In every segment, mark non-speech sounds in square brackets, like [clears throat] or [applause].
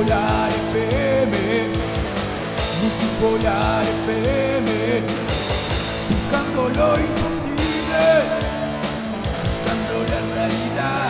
Multipolar FM, Multipolar FM, buscando lo imposible, buscando la realidad.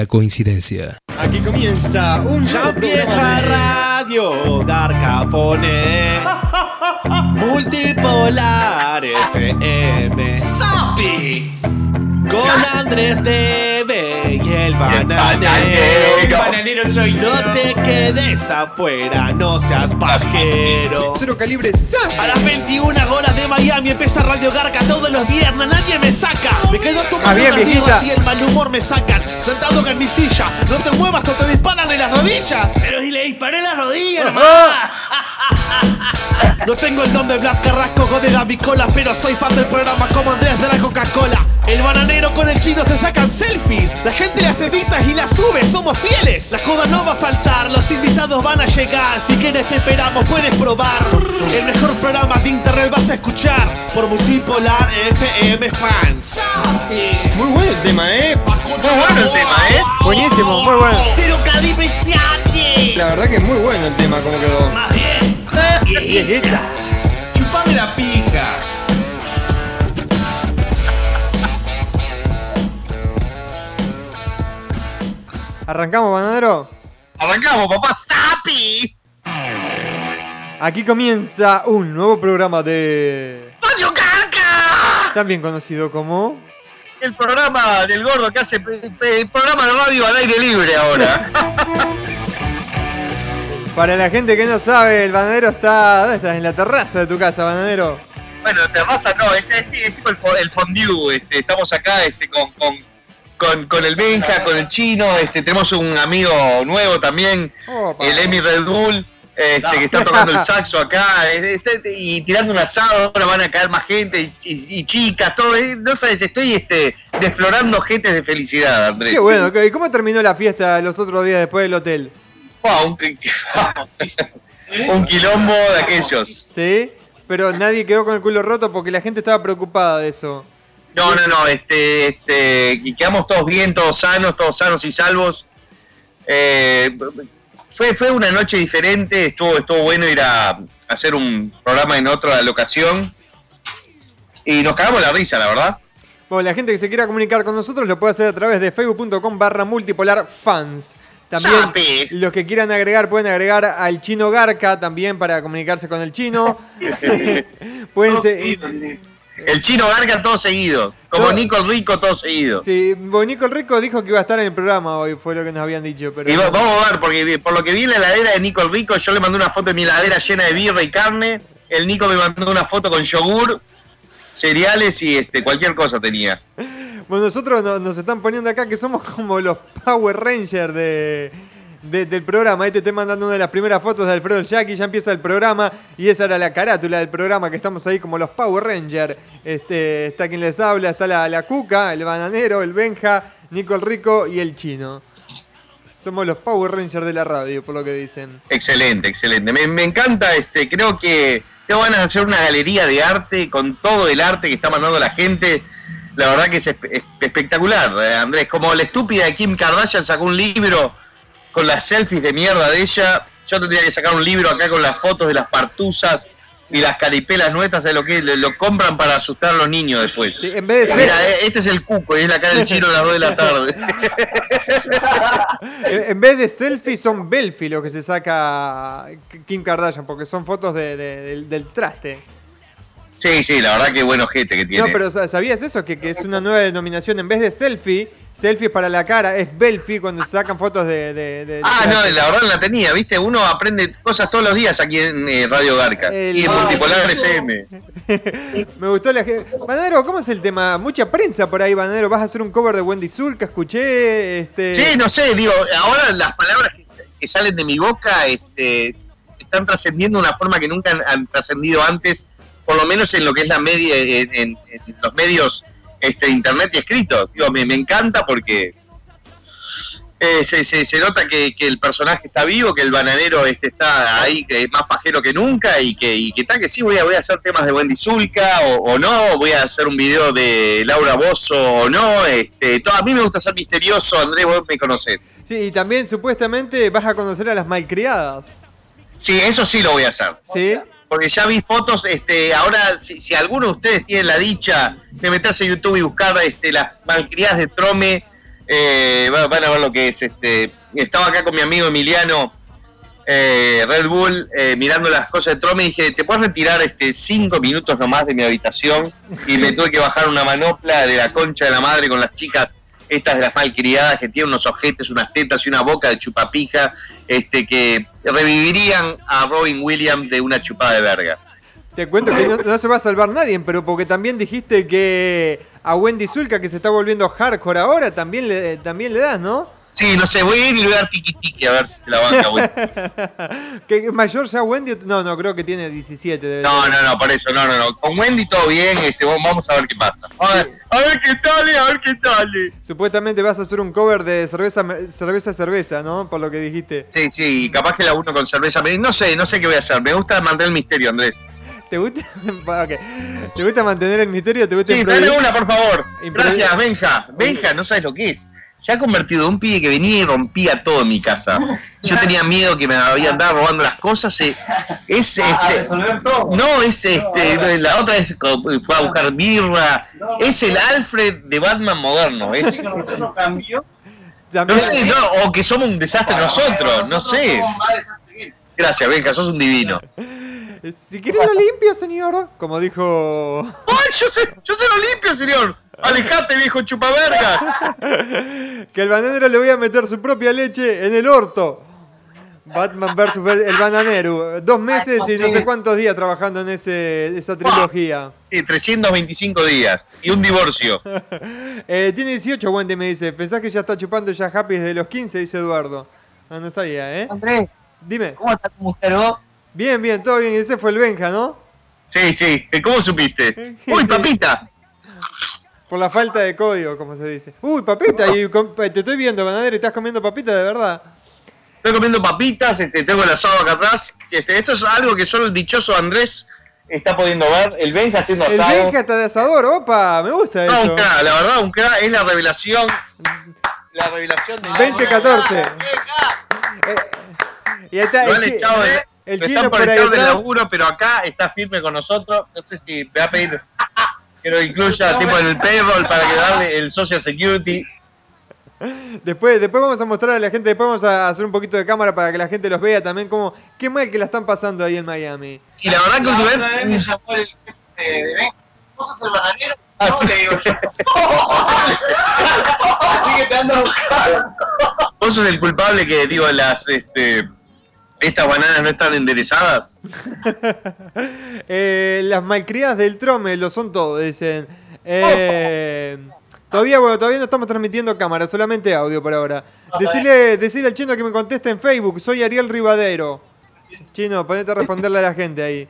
coincidencia. Aquí comienza un Ya empieza Radio Garcapone Multipolar FM Sapi Con Andrés Debe y el bananero El bananero soy yo. No te quedes afuera, no seas pajero Cero calibre a las 21 horas de Miami empieza Radio Garca todos los viernes, nadie me saca. Me quedo tomando Ah, viejita. birras y el mal humor me sacan. Sentado en mi silla, no te muevas o te disparan en las rodillas. Pero si le disparé la rodilla nomás. No tengo el don de Blas Carrasco o de David Cola, pero soy fan del programa como Andrés de la Coca-Cola. El bananero con el chino se sacan selfies. La gente las edita y las sube, somos fieles. La joda no va a faltar, los invitados van a llegar. Si quieres te esperamos, puedes probar. El mejor programa de internet vas a escuchar por Multipolar FM Fans. Muy bueno el tema, ¿eh? Muy bueno el tema, ¿eh? Buenísimo, muy bueno. Cero calibre. La verdad que es muy bueno el tema, como quedó. Más bien. Viejita. Chupame la pija. ¿Arrancamos, bananero? Arrancamos, papá. ¡Sapi! Aquí comienza un nuevo programa de... ¡Radio Garca! También conocido como... El programa del gordo que hace el programa de radio al aire libre ahora. [laughs] Para la gente que no sabe, el bananero está... ¿Dónde estás? En la terraza de tu casa, bananero. bueno, terraza no, es, es, es tipo el, el fondue. Este, estamos acá este, con, con, con, con el Benja, con el chino. Este, tenemos un amigo nuevo también, el Emi Red Bull. Este, que está tocando el [laughs] saxo acá este, y tirando un asado, ahora van a caer más gente y, y- y chicas, todo, eh, no sabes, estoy este, desflorando gente de felicidad, Andrés. Qué bueno. ¿Y cómo terminó la fiesta los otros días después del hotel? Wow, un, [laughs] un quilombo de aquellos. ¿Sí? Pero nadie quedó con el culo roto porque la gente estaba preocupada de eso. No, no, no, este, este, y quedamos todos bien, todos sanos, todos sanos y salvos. Eh, fue, fue una noche diferente, estuvo, estuvo bueno ir a hacer un programa en otra locación. Y nos cagamos la risa, la verdad. Bueno, la gente que se quiera comunicar con nosotros lo puede hacer a través de facebook.com barra multipolar fans. También los que quieran agregar pueden agregar al chino Garca también para comunicarse con el chino. [laughs] pueden El chino Garga todo seguido, como Todo- Nico Rico todo seguido. Sí, Bonico el Rico dijo que iba a estar en el programa hoy, fue lo que nos habían dicho. Pero Y va- vamos a ver, porque por lo que vi en la heladera de Nico el Rico, yo le mandé una foto de mi heladera llena de birra y carne. El Nico me mandó una foto con yogur, cereales y este cualquier cosa tenía. [laughs] Bueno, nosotros no- nos están poniendo acá que somos como los Power Rangers de, de- del programa. Ahí te estoy mandando una de las primeras fotos de Alfredo el Jackie, ya empieza el programa y esa era la carátula del programa, que estamos ahí como los Power Rangers. Este, está quien les habla, está la, la Cuca, el Bananero, el Benja, Nico el Rico y el Chino. Somos los Power Rangers de la radio, por lo que dicen. Excelente, excelente. Me, me encanta, este, creo que tengo ganas de hacer una galería de arte con todo el arte que está mandando la gente. La verdad que es, espe- es espectacular, eh, Andrés. Como la estúpida de Kim Kardashian sacó un libro con las selfies de mierda de ella, yo tendría que sacar un libro acá con las fotos de las partusas y las caripelas nuestras de lo que lo, compran para asustar a los niños después. Sí, en vez de Mira, eh, este es el cuco y es la cara del chino a las 2 de la tarde. [laughs] en vez de selfie son belfi lo que se saca Kim Kardashian, porque son fotos de- de- del, del traste. Sí, sí, la verdad que buen ojete que tiene. No, pero sa- ¿sabías eso? Que, que es una nueva denominación. En vez de selfie, selfie es para la cara, es belfie cuando se sacan fotos de... de- de- Ah, de- no, la verdad no la tenía, ¿viste? Uno aprende cosas todos los días aquí en eh, Radio Garca. El- Y en Multipolar FM. [laughs] Me gustó la gente. Banadero, ¿cómo es el tema? Mucha prensa por ahí, Banadero. ¿Vas a hacer un cover de Wendy Zulka? Escuché. Este... Sí, no sé, digo, ahora las palabras que, que salen de mi boca este, están trascendiendo de una forma que nunca han, han trascendido antes, por lo menos en lo que es la media, en, en- en los medios este, internet y escritos. Digo, me, me encanta porque eh, se, se- se nota que, que el personaje está vivo, que el bananero este está ahí que es más pajero que nunca y que, y que tal que sí voy a, voy a hacer temas de Wendy Zulka o, o no, voy a hacer un video de Laura Bozo o no. Este, todo, a mí me gusta ser misterioso, Andrés, vos me conocés. Sí, y también supuestamente vas a conocer a las malcriadas. Sí, eso sí lo voy a hacer. ¿Sí? Porque ya vi fotos, este, ahora si, alguno de ustedes tiene la dicha de meterse a YouTube y buscar este, las malcriadas de Trome, eh, va- van a ver lo que es. Este, estaba acá con mi amigo Emiliano eh, Red Bull eh, mirando las cosas de Trome y dije, ¿te puedes retirar este cinco minutos nomás de mi habitación? Y me tuve que bajar una manopla de la concha de la madre con las chicas estas de las malcriadas que tienen unos ojetes, unas tetas y una boca de chupapija, este que revivirían a Robin Williams de una chupada de verga. Te cuento que no, no se va a salvar nadie, pero porque también dijiste que a Wendy Zulka, que se está volviendo hardcore ahora, también le, también le das, ¿no? Sí, no sé, voy a ir y voy a dar tiki tiki a ver si se la banca, güey. [laughs] que mayor ya Wendy. No, no, creo que tiene 17. debe No, no, no, por eso, no, no, no. Con Wendy todo bien, este, vamos a ver qué pasa. A ver, a ver qué tal, a ver qué tal. Supuestamente vas a hacer un cover de cerveza, cerveza, cerveza, ¿no? Por lo que dijiste. Sí, sí, capaz que la uno con cerveza. No sé, no sé qué voy a hacer. Me gusta mantener el misterio, Andrés. ¿Te gusta? [laughs] Ok. ¿Te gusta mantener el misterio? ¿Te gusta Sí, dale una, por favor. Gracias, Benja. Benja, no sabes lo que es. Se ha convertido en un pibe que venía y rompía todo en mi casa. [laughs] Yo tenía miedo que me habían andado robando las cosas. eh, Es, [laughs] este, no, es este, la otra vez fue a buscar birra. Es el Alfred de Batman moderno. Es, es- no sé, no, o que somos un desastre nosotros, no sé. Gracias, Benja, sos un divino. [laughs] Si quiere lo limpio, señor. Como dijo. ¡Ay, yo sé, yo sé lo limpio, señor! ¡Alejate, viejo chupavergas! [laughs] que el bananero le voy a meter su propia leche en el orto. Batman vs. el bananero. Dos meses y no sé cuántos días trabajando en ese, esa trilogía. Sí, 325 días y un divorcio. [laughs] Eh, tiene 18, Wendy, me dice. ¿Pensás que ya está chupando ya happy desde los 15? Dice Eduardo. Ah, no sabía, ¿eh? Andrés, Dime. ¿cómo está tu mujer vos? Bien, bien, todo bien. Ese fue el Benja, ¿no? Sí, sí, ¿cómo supiste? [laughs] ¡Uy, papita! Por la falta de código, como se dice. Uy, papita, y com- te estoy viendo, bananero, y estás comiendo papita de verdad. Estoy comiendo papitas, este, tengo el asado acá atrás. Este, esto es algo que solo el dichoso Andrés está pudiendo ver. El Benja haciendo El asado. Benja está de asador, opa, me gusta No, eso. un la verdad, un crack. Es la revelación. La revelación del 2014. Eh, y ahí está Lo el, han echado de, el chino están por ahí del atrás. laburo, pero acá está firme con nosotros. No sé si me va a pedir que lo incluya tipo en el payroll para que darle el social security. Después, después vamos a mostrar a la gente, después vamos a hacer un poquito de cámara para que la gente los vea también como qué mal que la están pasando ahí en Miami. Y la verdad que La otra vez me últimamente. llamó el jefe de, de Ben. ¿Vos sos el bananero? Ah, no, sí. le digo yo. [laughs] Así que te ando a buscar. Vos sos el culpable que, digo, las. Este, estas bananas no están enderezadas. [laughs] Eh, las malcriadas del trome lo son todo, dicen. Eh, todavía, bueno, todavía no estamos transmitiendo cámara, solamente audio por ahora. Decirle, decirle al chino que me conteste en Facebook, soy Ariel Rivadero. Chino, ponete a responderle a la gente ahí.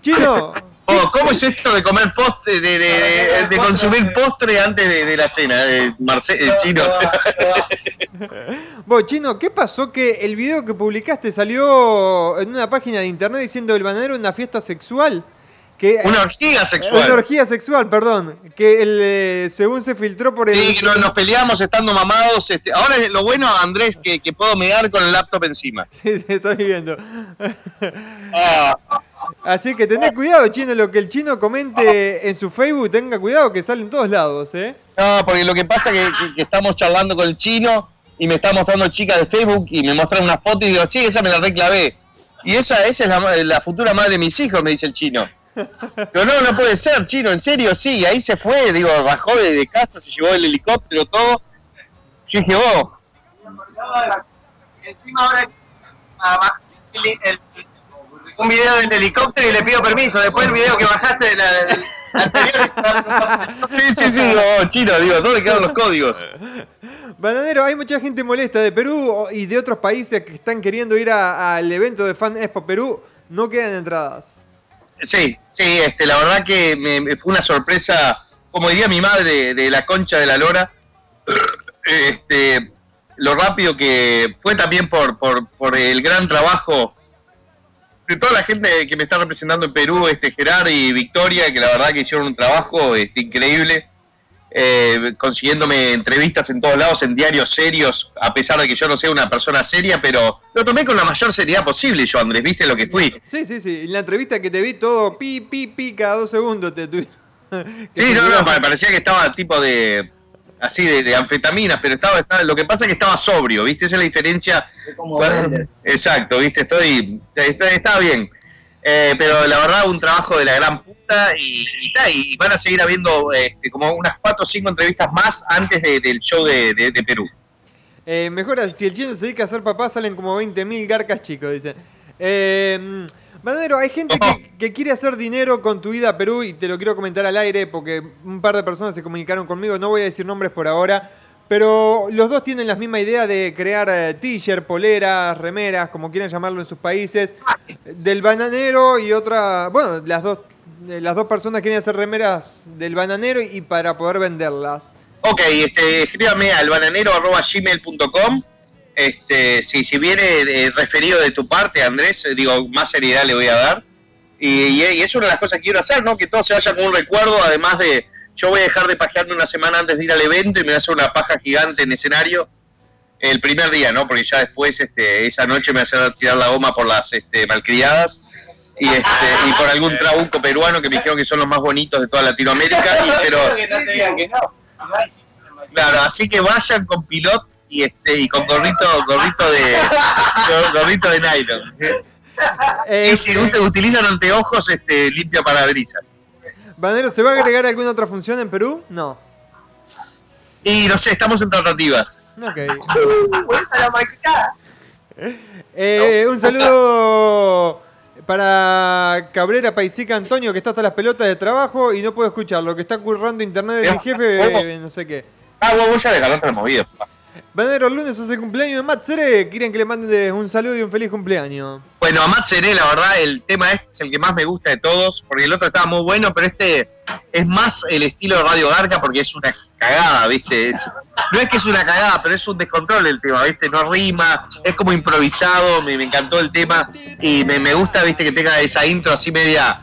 Chino, Oh, ¿Cómo es esto de comer postre, de, de, de- de consumir postre antes de, de la cena? De Marce- eh, chino. [laughs] vos, Chino, ¿qué pasó que el video que publicaste salió en una página de internet diciendo el bananero una fiesta sexual? Que, Una orgía Una sexual. orgía sexual, perdón. Que el, eh, según se filtró por el. Sí, que nos, nos peleamos estando mamados. Este, ahora lo bueno, Andrés, que, que puedo mear con el laptop encima. [laughs] Sí, te estoy viendo. Ah, Así que tened cuidado, chino. Lo que el chino comente en su Facebook, tenga cuidado que sale en todos lados, ¿eh? no, porque lo que pasa es que, que- que estamos charlando con el chino y me está mostrando chicas de Facebook y me muestran una foto y digo, sí, esa me la reclavé. Y esa, esa es la, la futura madre de mis hijos, me dice el chino. [laughs] Pero no, no puede ser, chino, en serio, sí, ahí se fue, digo, bajó de, de casa, se llevó el helicóptero, todo. Yo dije, oh, Encima ahora ah, el- un video del helicóptero y le pido permiso. Después el video que bajaste de la, del anterior sí, sí, sí, oh, chino, digo, ¿dónde quedaron los códigos? Bananero, hay mucha gente molesta de Perú y de otros países que están queriendo ir a- al evento de Fan Expo Perú. No quedan entradas. Sí, sí, este, la verdad que me, me fue una sorpresa, como diría mi madre, de la concha de la lora. [coughs] Este, lo rápido que fue también por, por, por el gran trabajo de toda la gente que me está representando en Perú, este Gerard y Victoria, que la verdad que hicieron un trabajo este, increíble, eh, consiguiéndome entrevistas en todos lados, en diarios serios, a pesar de que yo no sea una persona seria, pero lo tomé con la mayor seriedad posible yo, Andrés, viste lo que fui. Sí, sí, sí. En la entrevista que te vi todo pi, pi, pi, cada dos segundos te tuve. Sí, [laughs] no, no, pa- parecía que estaba tipo de. Así de, de anfetaminas, pero estaba, estaba- Lo que pasa es que estaba sobrio, ¿viste? Esa es la diferencia. Bueno, exacto, ¿viste? Estoy. está- Estaba bien. Eh, pero la verdad, un trabajo de la gran puta y, y, y van a seguir habiendo este, como unas cuatro o cinco entrevistas más antes de- del show de, de- de Perú. Eh, mejora, si el chino se dedica a ser papá, salen como 20.000 garcas chicos, dice. Eh, Bananero, hay gente que, que quiere hacer dinero con tu ida a Perú y te lo quiero comentar al aire porque un par de personas se comunicaron conmigo, no voy a decir nombres por ahora, pero los dos tienen la misma idea de crear eh, t-shirt, poleras, remeras, como quieran llamarlo en sus países, del bananero y otra, bueno, las dos, eh, las dos personas quieren hacer remeras del bananero y para poder venderlas. Ok, este, escríbame al bananero.gmail.com. Este, si, si viene eh, referido de tu parte, Andrés, eh, digo, más seriedad le voy a dar. Y, y- y es una de las cosas que quiero hacer, ¿no? Que todo se vaya con un recuerdo, además de, yo voy a dejar de pajearme una semana antes de ir al evento y me voy a hacer una paja gigante en escenario el primer día, ¿no? Porque ya después, este, esa noche me voy a hacer tirar la goma por las este, malcriadas y, este, y por algún trabuco peruano que me dijeron que son los más bonitos de toda Latinoamérica, y, pero... Claro, así que vayan con pilot y este y con gorrito gorrito de gor- gorrito de nylon. Eh, Y si ut- utilizan anteojos, este limpia parabrisas. Bananero, ¿se va a agregar alguna otra función en Perú? No. Y no sé, estamos en tratativas. Ok. [laughs] Pues. Eh, un saludo para Cabrera Paisica Antonio, que está hasta las pelotas de trabajo y no puedo escucharlo, que está currando internet de mi jefe, eh, no sé qué. Ah, vos, ya la movida. papá. Bananero, el lunes hace cumpleaños de Matt Cere, quieren que le manden un saludo y un feliz cumpleaños. Bueno, a Matt Seré, la verdad, el tema este es el que más me gusta de todos, porque el otro estaba muy bueno, pero este es más el estilo de Radio Garca porque es una cagada, ¿viste? No es que es una cagada, pero es un descontrol el tema, ¿viste? No rima, es como improvisado, me, encantó el tema y me gusta, ¿viste? Que tenga esa intro así media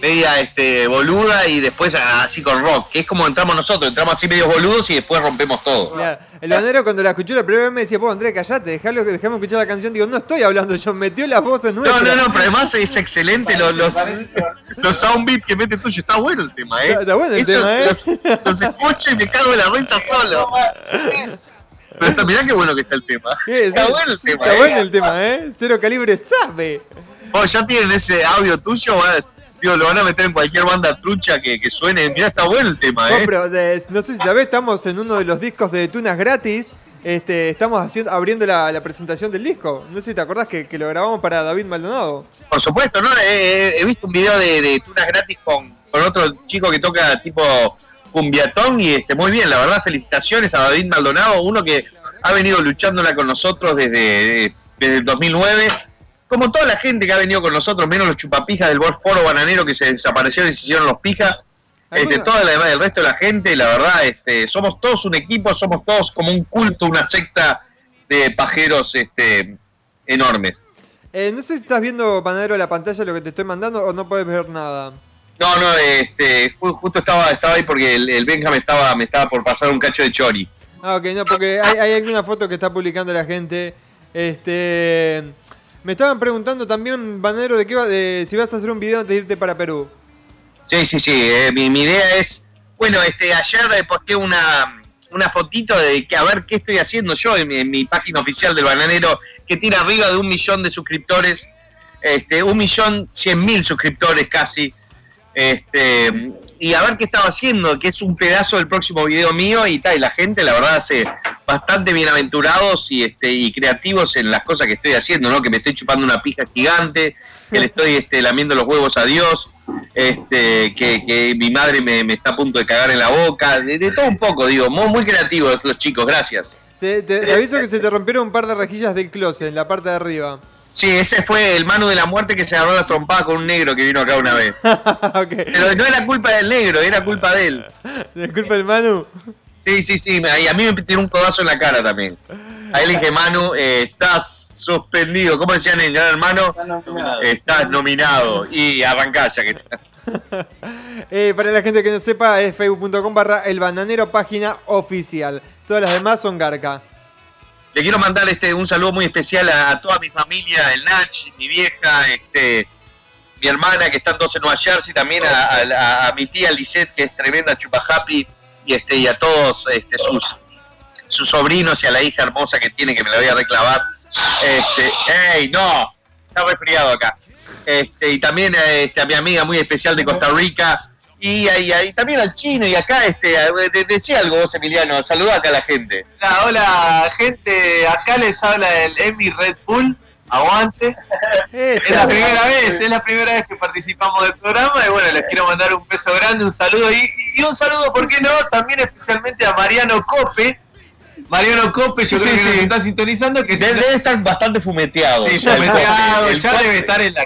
media este boluda y después así con rock, que es como entramos nosotros, entramos así medio boludos y después rompemos todo. El bananero cuando la escuchó la primera vez me decía, vos Andrés, callate, dejalo, déjame escuchar la canción. Digo, no estoy hablando yo, metió las voces No, nuestras. no, no, pero además es excelente los, los, los sound beats que mete tuyo. Está bueno el tema, ¿eh? Está- está bueno el Eso tema, ¿eh? Los, los escucho y me cago en la risa solo. Pero está, mirá qué bueno que está el tema. Sí, está sí, bueno el sí, tema, Está ¿eh? bueno el tema, ¿eh? Cero calibre sabe. Oh, ya tienen ese audio tuyo, digo, lo van a meter en cualquier banda trucha que, que suene. Mirá, está bueno el tema, No, ¿eh? pero de- no sé si sabés, estamos en uno de los discos de Tunas gratis. Este, estamos haciendo, abriendo la, la presentación del disco. No sé si te acordás que, que lo grabamos para David Maldonado. Por supuesto, ¿no? He, he- he visto un video de, de tunas gratis con, con otro chico que toca tipo cumbiatón y este muy bien, la verdad, felicitaciones a David Maldonado, uno que ha venido luchándola con nosotros desde, desde el 2009. Como toda la gente que ha venido con nosotros, menos los chupapijas del foro bananero que se desaparecieron y se hicieron los pijas. Este, toda la, el resto de la gente, la verdad, este, somos todos un equipo, somos todos como un culto, una secta de pajeros este, enormes. Eh, no sé si estás viendo, Panadero, la pantalla lo que te estoy mandando o no puedes ver nada. No, no, este, ju- justo estaba, estaba ahí porque el, el Benja me estaba, me estaba por pasar un cacho de chori. Ah, ok, no, porque hay, hay alguna foto que está publicando la gente. Este. Me estaban preguntando también, Banero, de qué va, de si vas a hacer un video antes de irte para Perú. Sí, sí, sí. eh, mi, idea es, bueno, este, ayer eh, posteé una, una fotito de que a ver qué estoy haciendo yo en, mi- en mi página oficial del bananero, que tiene arriba de un millón de suscriptores, este, un millón cien mil suscriptores casi. Este, y a ver qué estaba haciendo, que es un pedazo del próximo video mío y tal. Y la gente, la verdad, hace bastante bienaventurados y, este, y creativos en las cosas que estoy haciendo, ¿no? Que me estoy chupando una pija gigante, que le estoy este, lamiendo los huevos a Dios, este, que, que mi madre me, me está a punto de cagar en la boca, de, todo un poco, digo, muy, muy creativos los chicos, gracias. Se- te aviso que se te rompieron un par de rejillas del closet en la parte de arriba. Sí, ese fue el mano de la muerte que se agarró la trompada con un negro que vino acá una vez. [laughs] Pero no era culpa del negro, era culpa de él. [laughs] Disculpa el Manu. Sí, sí, sí, y a mí me tiró un codazo en la cara también. A él le dije, Manu, eh, estás suspendido. ¿Cómo decían en Gran Hermano? Estás nominado. Y arrancá ya que [laughs] Eh, para la gente que no sepa, es facebook.com barra el bananero página oficial. Todas las demás son Garca. Le quiero mandar este un saludo muy especial a, toda mi familia, el Nach, mi vieja, este mi hermana que están todos en Nueva Jersey, también a, mi tía Lisette, que es tremenda chupa happy, y este, y a todos este, sus, sus sobrinos y a la hija hermosa que tiene, que me la voy a reclavar. Este, ¡Ey, no! Está resfriado acá. Este, y también este, a mi amiga muy especial de Costa Rica. Y, ahí ahí también al chino y acá, este, de- decía algo vos, Emiliano, saluda acá a la gente. Hola, hola, gente. Acá les habla el Emi Red Bull. Aguante. Es la primera vez, es la primera vez que participamos del programa y bueno, les quiero mandar un beso grande, un saludo y, y un saludo, ¿por qué no? También especialmente a Mariano Cope. Mariano Cope, yo Sí, creo que sí. nos está sintonizando, que Debe, debe estar bastante fumeteado. sí, ya el el debe estar en la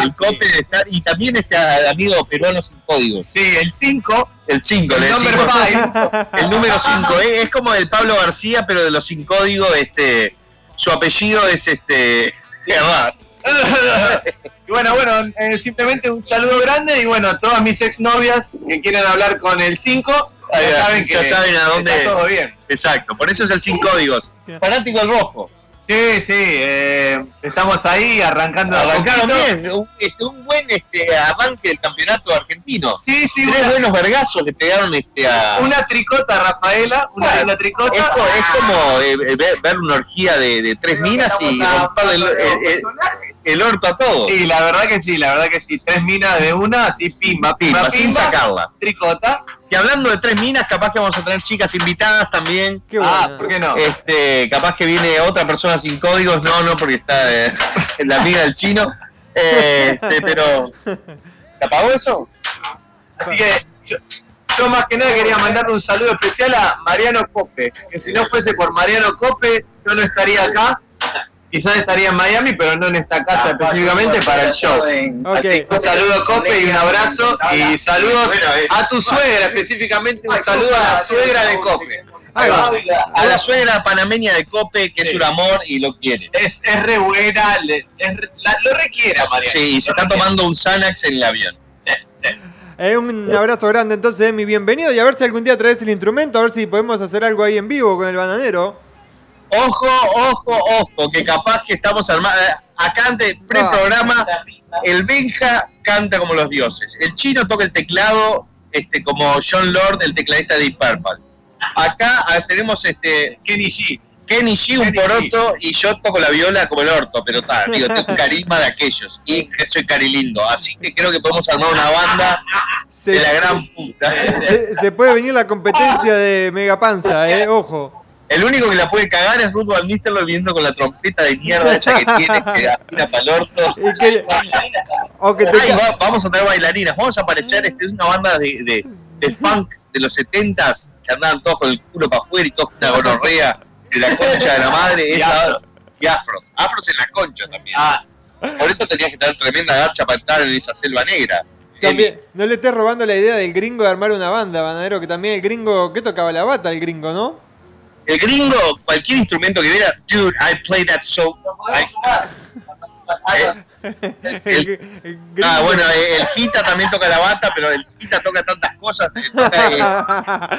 El cope debe estar. Y también este amigo peruano sin códigos. Sí, el 5, El 5, el el, cinco- 5. el número 5. Es como el Pablo García, pero de los sin códigos. Este, su apellido es este. [laughs] Gerard. Y bueno, bueno, eh, simplemente un saludo grande y bueno, a todas mis exnovias que quieren hablar con el 5, Ahí ya va, saben que ya saben a dónde- está todo bien. Exacto, por eso es el sin códigos. Fanático del rojo. Sí, sí, eh, estamos ahí arrancando. Arrancaron poquito. bien. Un, este, un buen este, arranque del campeoto argentino. Sí, sí, Tres una, buenos vergazos le pegaron este, a. una tricota, Rafaela, una Ah, Es, tricota. co- es como eh, eh, ver, ver una orgía de, de tres minas y romperle el, el- el- orto a todos. Y la verdad que sí, la verdad que sí, tres minas de una, así pimba, pimba, Pimba, sin pimba, sacarla. tricota. Y hablando de tres minas, capaz que vamos a tener chicas invitadas también. Qué Ah, buena. ¿por qué no? Este, capaz que viene otra persona sin códigos, no, no, porque está eh, [laughs] la amiga del chino. Eh, este, pero. ¿Se apagó eso? Así que yo, yo más que nada quería mandarle un saludo especial a Mariano Cope, que si no fuese por Mariano Cope, yo no estaría acá. Quizás estaría en Miami, pero no en esta casa específicamente para el show. Ok. Así que un saludo Cope y un abrazo y saludos a tu suegra, específicamente un saludo a la suegra de Cope. A la suegra panameña de Cope, que es un amor y lo quiere. Es, es re buena, le- es re- la- lo requiere a Mariano. Sí, y se está tomando un Xanax en el avión. Eh, un abrazo grande entonces, Emi. Bienvenido y a ver si algún día traes el instrumento, a ver si podemos hacer algo ahí en vivo con el bananero. Ojo, ojo, ojo, que capaz que estamos armados. Acá antes, pre-programa, el Benja canta como los dioses. El chino toca el teclado este, como John Lord, el tecladista de Deep Purple. Acá ah, tenemos este Kenny G. Kenny G, un Kenny poroto, y yo toco la viola como el orto, pero está, digo, tengo un carisma de aquellos. Y que soy carilindo. Así que creo que podemos armar una banda Se, de la gran puta. se- se puede venir la competencia de Megapanza, eh, [laughs] ojo. El único que la puede cagar es Ruth Van Nistelrooy viendo con la trompeta de mierda esa que tiene, que [laughs] afina para el orto. Y que, o que te Ay, va- vamos a traer bailarinas, vamos a aparecer, este, es una banda de, de, de funk de los 70s que andaban todos con el culo para afuera y todos con una gonorrea de la concha de la madre. Y esa- afros. y afros. Afros en la concha también. Ah, Por eso tenías que tener tremenda garcha para entrar en esa selva negra. también, no le estés robando la idea del gringo de armar una banda, bananero, que también el gringo, ¿qué tocaba la bata el gringo, no? El gringo, cualquier instrumento que viera, dude, I play that so. I- eh, El. [laughs] Ah, bueno, el Gita también toca la bata, pero el Gita toca tantas cosas. eh, Toca,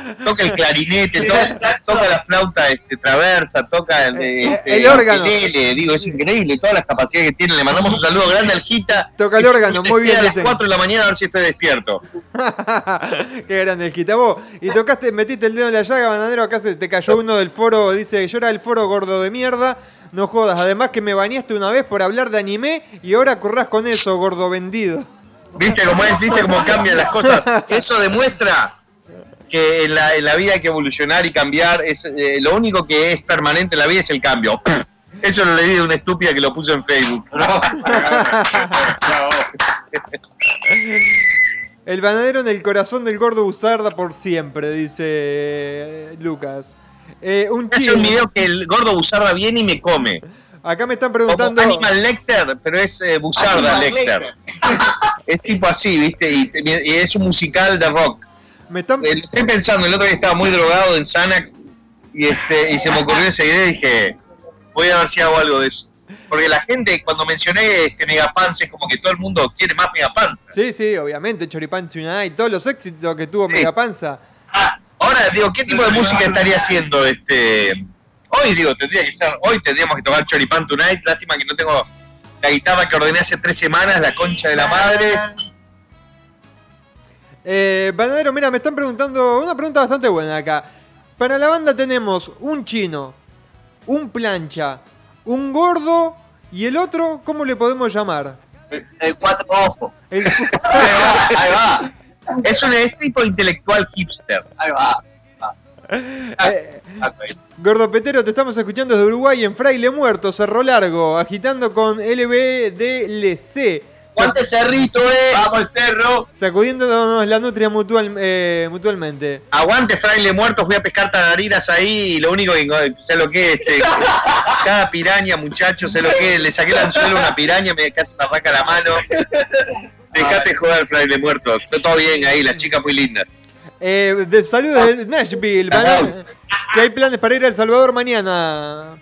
eh, toca el clarinete, toca, toca la flauta este, traversa, toca el, Eh, este, el órgano. digo, es increíble todas las capacidades que tiene. Le mandamos un saludo grande al Gita. Toca el órgano, muy bien, A las dicen. 4 de la mañana a ver si estoy despierto. [laughs] Qué grande el quitabo. Y tocaste, metiste el dedo en la llaga, bananero. Acá se te cayó uno del foro. Dice: Yo era el foro gordo de mierda. No jodas. Además, que me bañaste una vez por hablar de anime. Y ahora corras con eso, gordo vendido. ¿Viste cómo es? ¿Viste cómo cambian las cosas? [laughs] Eso demuestra que en la, en la vida hay que evolucionar y cambiar. Es, eh, lo único que es permanente en la vida es el cambio. [clears throat] Eso lo leí de una estúpida que lo puso en Facebook. [laughs] El banadero en el corazón del gordo Busarda por siempre, dice eh, Lucas. Eh, un Hace un video que el gordo Buzarda viene y me come. Acá me están Como preguntando. Animal Lecter, pero es eh, Buzarda Animal Lecter. Es tipo así, ¿viste? Y, y es un musical de rock. Me están, Eh, estoy pensando, el otro día estaba muy drogado en Xanax y, este, y se me ocurrió esa idea y dije, voy a ver si hago algo de eso. Porque la gente, cuando mencioné este Megapants, es como que todo el mundo quiere más Megapants. Sí, sí, obviamente, Choripán Tonight, todos los éxitos que tuvo Sí. Megapanza. Ahora digo, ¿qué tipo de música estaría haciendo este? Hoy digo, tendría que ser, hoy tendríamos que tocar Choripan Tonight, lástima que no tengo la guitarra que ordené hace tres semanas, la concha de la madre. Eh, Banadero, mira, me están preguntando una pregunta bastante buena acá. Para la banda tenemos un chino, un plancha, un gordo y el otro, ¿cómo le podemos llamar? El cuatro ojos. El- [laughs] Ahí va, ahí va, Es un tipo intelectual hipster. ahí va. Eh, Ah, ok. gordo Petero, te estamos escuchando desde Uruguay en Fraile Muerto, Cerro Largo, agitando con LBDLC. ¿Cuánto cerrito, eh? Vamos al cerro. Sacudiéndonos la nutria mutual, eh, mutualmente. Aguante fraile muertos, voy a pescar tarariras ahí y lo único que sé lo que es, este, cada piraña, muchachos, sé lo que es, le saqué el anzuelo a una piraña, me casi una raca la mano. Dejate joder, fraile muertos. Está todo bien ahí, las chicas muy lindas. Eh, de saludos de Nashville. Bana- que hay planes para ir a El Salvador mañana.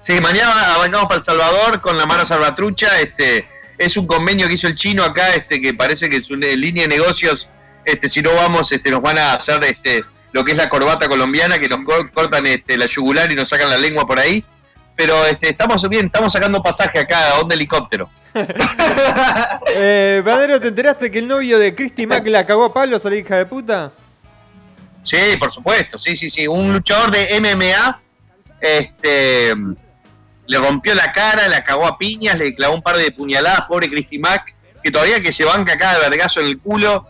Sí, mañana vamos para El Salvador con la Mara Salvatrucha. Este, es un convenio que hizo el chino acá, este, que parece que es una línea de negocios. Este, si no vamos, este, nos van a hacer este, lo que es la corbata colombiana, que nos cor- cortan este, la yugular y nos sacan la lengua por ahí. Pero este, estamos bien, estamos sacando pasaje acá a un helicóptero. [laughs] Eh, Badero, ¿te enteraste que el novio de Christy Mack la cagó a palos a la hija de puta? Sí, por supuesto, sí, sí, sí. Un luchador de MMA este, le rompió la cara, la cagó a piñas, le clavó un par de puñaladas, pobre Christy Mack, que todavía que se banca acá de vergazo en el culo,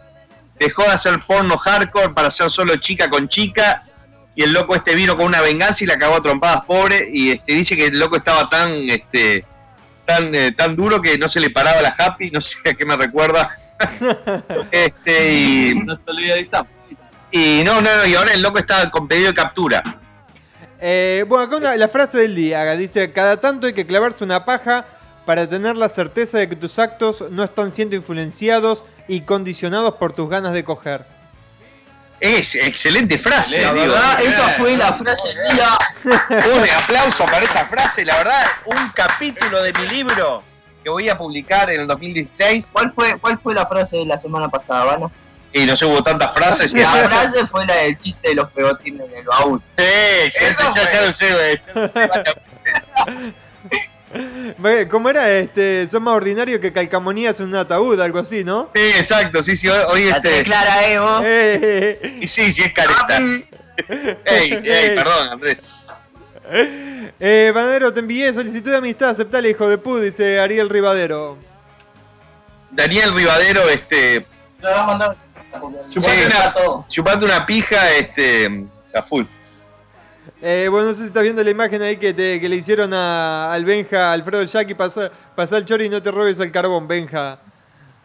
dejó de hacer porno hardcore para hacer solo chica con chica, y el loco este vino con una venganza y la cagó a trompadas, pobre, y este, dice que el loco estaba tan, este, tan, eh, tan duro que no se le paraba la happy, no [laughs] sé a qué me recuerda. [laughs] este, y No te olvides y no, no, no, y ahora el loco está con pedido de captura. Eh, bueno, acá una- la frase del día. Dice, cada tanto hay que clavarse una paja para tener la certeza de que tus actos no están siendo influenciados y condicionados por tus ganas de coger. Es excelente frase, La digo. verdad, esa fue la frase día. Un aplauso para esa frase, la verdad, un capítulo de mi libro que voy a publicar en el 2016. ¿Cuál fue, ¿Cuál fue la frase de la semana pasada, Vana? Y no sé, hubo tantas frases. La frase fue la del chiste de los pegotines en el baúl. Sí, excelente, ya, ya lo sé, güey. [laughs] ¿Cómo era? Este, son más ordinarios que calcamonías en un ataúd, algo así, ¿no? Sí, exacto, sí, sí, hoy, La este. clara, [laughs] eh, vos. Eh, eh. Y sí, sí, es careta. [laughs] Ey, ey, perdón, Andrés. Eh, Banadero, te envié solicitud de amistad, aceptale, hijo de pu, dice Ariel Rivadero. Daniel Rivadero, este, a mandar. chupate Sí, una, chupate una pija, este, a full. Eh, bueno, no sé si estás viendo la imagen ahí que, te, que le hicieron a, al Benja, Alfredo el Jackie, pasa, pasa el chori y no te robes el carbón, Benja.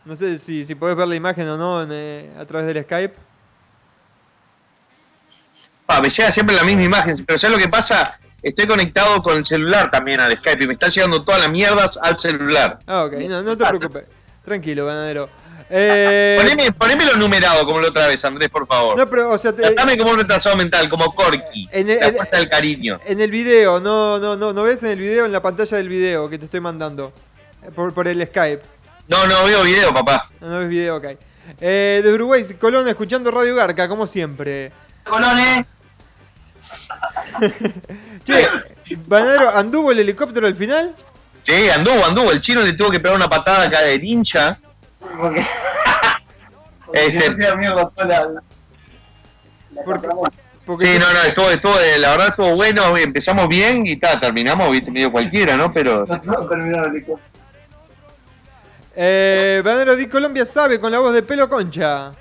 No sé si, si podés ver la imagen o no en, eh, a través del Skype. Pa, me llega siempre la misma imagen, pero ¿sabes lo que pasa? Estoy conectado con el celular también al Skype y me están llegando todas las mierdas al celular. Ah, ok, no, no te preocupes. Tranquilo, ganadero. Eh, Poneme, ponémelo numerado como la otra vez, Andrés, por favor. no, pero, o sea, te- Dame como un retrasado mental, como Corky. En el- en- del cariño. en el video, no, no, no, no ves en el video, en la pantalla del video que te estoy mandando. Eh, Por, por el Skype. No, no veo video, papá. No, no ves video, ok. Eh, de Uruguay, Colón, escuchando Radio Garca, como siempre. Colones. [laughs] Che, Banadero, ¿anduvo el helicóptero al final? Sí, anduvo, anduvo. El chino le tuvo que pegar una patada acá de hincha. [laughs] Este, Porque, porque sí, no, no, estuvo, estuvo, eh, la verdad estuvo bueno. Empezamos bien y ta, terminamos, viste, medio cualquiera, ¿no? Pero Eh, Banero di Colombia sabe con la voz de pelo concha.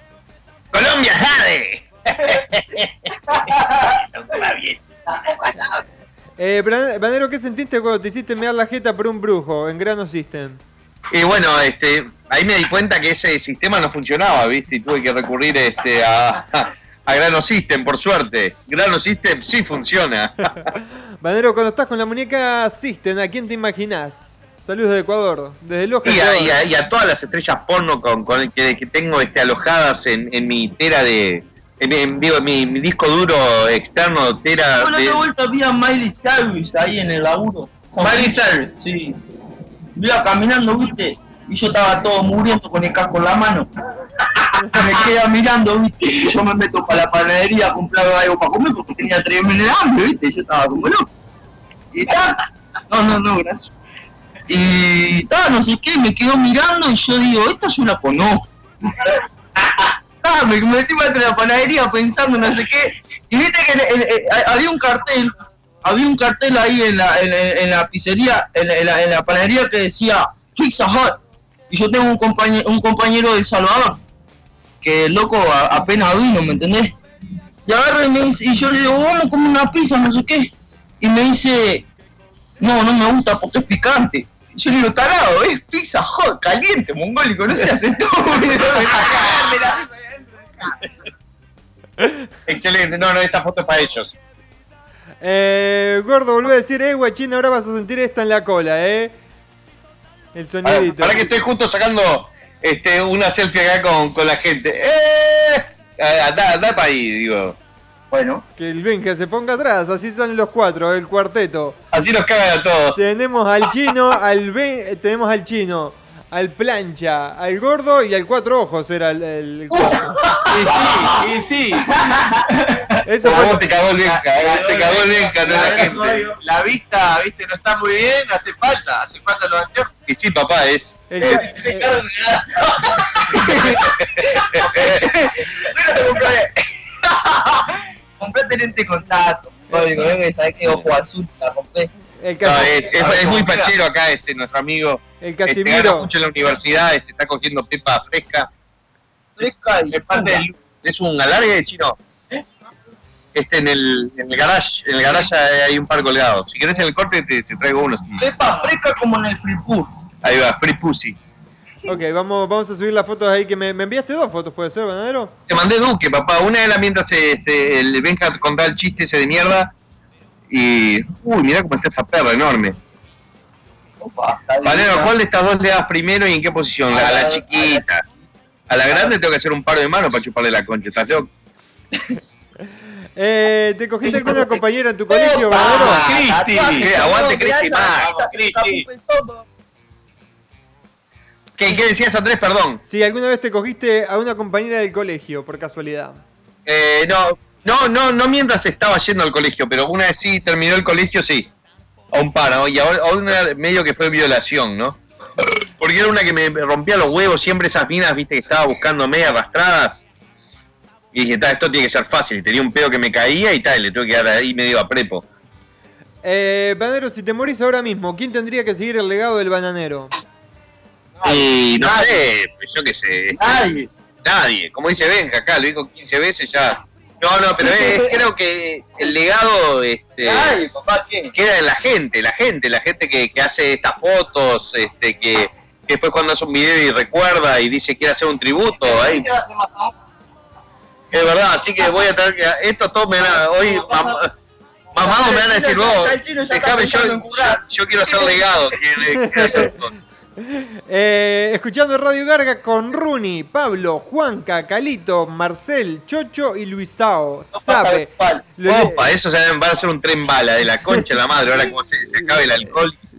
Colombia, Jade. [laughs] Eh, Banero, ¿qué sentiste cuando te hiciste mear la jeta por un brujo en Grano System? Y bueno, este, ahí me di cuenta que ese sistema no funcionaba, ¿viste? Y tuve que recurrir este, a, a Grano System, por suerte. Grano System sí funciona. [laughs] Banero, cuando estás con la muñeca System, ¿a quién te imaginás? Saludos de Ecuador, desde Loja. Y a, y a- y a todas las estrellas porno con, con que, que tengo este, alojadas en, en mi tera de. En, en- digo, en mi, mi disco duro externo, tera Bueno, de. de vuelta vi a Miley Cyrus ahí en el laburo. Miley Cyrus. Sí. Iba caminando, viste, y yo estaba todo muriendo con el casco en la mano. Me queda mirando, viste, y yo me meto para la panadería a comprar algo para comer porque tenía tremenda hambre, viste, yo estaba como loco. Y ta, no, no, no, gracias. Y ta, no sé qué, me quedó mirando y yo digo, esta yo la conozco. Me metí para la panadería pensando no sé qué. Y viste que en- había un cartel, había un cartel ahí en la, en, la pizzería, en, la- en la, en la panadería que decía Pizza Hut. Y yo tengo un compañero, un compañero del Salvador, que el loco a- apenas vino, ¿me entendés? Y agarra y me dice, y yo le digo, vamos a comer una pizza, no sé qué. Y me dice, no, no me gusta porque es picante. Y yo le digo, tarado, es pizza hot, caliente, mongólico, no se hace todo. Excelente, no, no, esta foto es para ellos. Eh, gordo, volví a decir, eh, guachín, ahora vas a sentir esta en la cola, eh. El Para, sonidito. para que estoy justo sacando este, una selfie acá con, con la gente. ¡Eh! Anda, anda para ahí, digo. Bueno, Que el Benja se ponga atrás, así salen los cuatro, el cuarteto. Así nos cagan a todos. Tenemos al chino, al ben, eh, tenemos al chino, al plancha, al gordo y al cuatro ojos era el, el. [laughs] Y sí, y sí. Eso fue- vos te cagó el Benja, eh, te cagó el Benja, no la gente. La vista, viste, no está muy bien, hace falta, hace falta los anteojos. Y sí, papá, es. el ca- eh, [laughs] comprate lente de contacto, que ojo azul, la rompé. El No, es, es- es muy pachero acá, este, nuestro amigo. el Este, Casimiro. mucho en la universidad, este, está cogiendo pepa fresca. Fresca y Es parte del- es un alargue de chino. Este en el, en el garage, en el garage hay un par colgados. Si querés en el corte te, te traigo unos. Pepa fresca como en el Freepur. Ahí va, free pussy. Ok, vamos, vamos a subir las fotos ahí que me, me enviaste dos fotos, ¿puede ser, banadero? Te mandé Duque, papá. Una de las mientras este, el Benja contaba el chiste ese de mierda. Y. Uy, mirá cómo está esta perra enorme. Opa, está Valero. ¿cuál de estas dos le das primero y en qué posición? A la chiquita. A la grande tengo que hacer un par de manos para chuparle la concha. ¿Estás loco? [laughs] Eh, ¿Te cogiste alguna compañera en tu colegio? Ah, Cristi, aguante Cristi más, esa- Cristi. esa. ¿Qué, ¿Qué decías, Andrés? Perdón. Si alguna vez te cogiste a una compañera del colegio, por casualidad. Eh, no, no, no, no mientras estaba yendo al colegio, pero una vez sí terminó el colegio, sí. A un par, ¿no? Y ahora a una medio que fue violación, ¿no? Porque era una que me rompía los huevos, siempre esas minas, viste, que estaba buscando media arrastradas. Y dije, "Ta, esto tiene que ser fácil. Y tenía un pedo que me caía y tal, le tuve que dar ahí medio a prepo. Eh, bananero, si te morís ahora mismo, ¿quién tendría que seguir el legado del bananero? Y no sé, pues yo qué sé. Nadie. Nadie. Como dice Benja acá, lo dijo 15 veces ya. No, no, pero es- creo que el legado este, queda en la gente, la gente, la gente que, que hace estas fotos, este, que, que después cuando hace un video y recuerda y dice quiere hacer un tributo, ahí, es verdad, así que voy a tener que, esto todo me van a, hoy, mam- mamado me van a decir vos, déjame, yo, yo, yo quiero hacer legado, quiero, quiero hacer. [laughs] Eh, escuchando Radio Garga con Runi, Pablo, Juanca, Calito, Marcel, Chocho y Luisao. Sabe. Opa, eso se va a ser un tren bala de la concha la madre, ahora como se, se acabe el alcohol [laughs]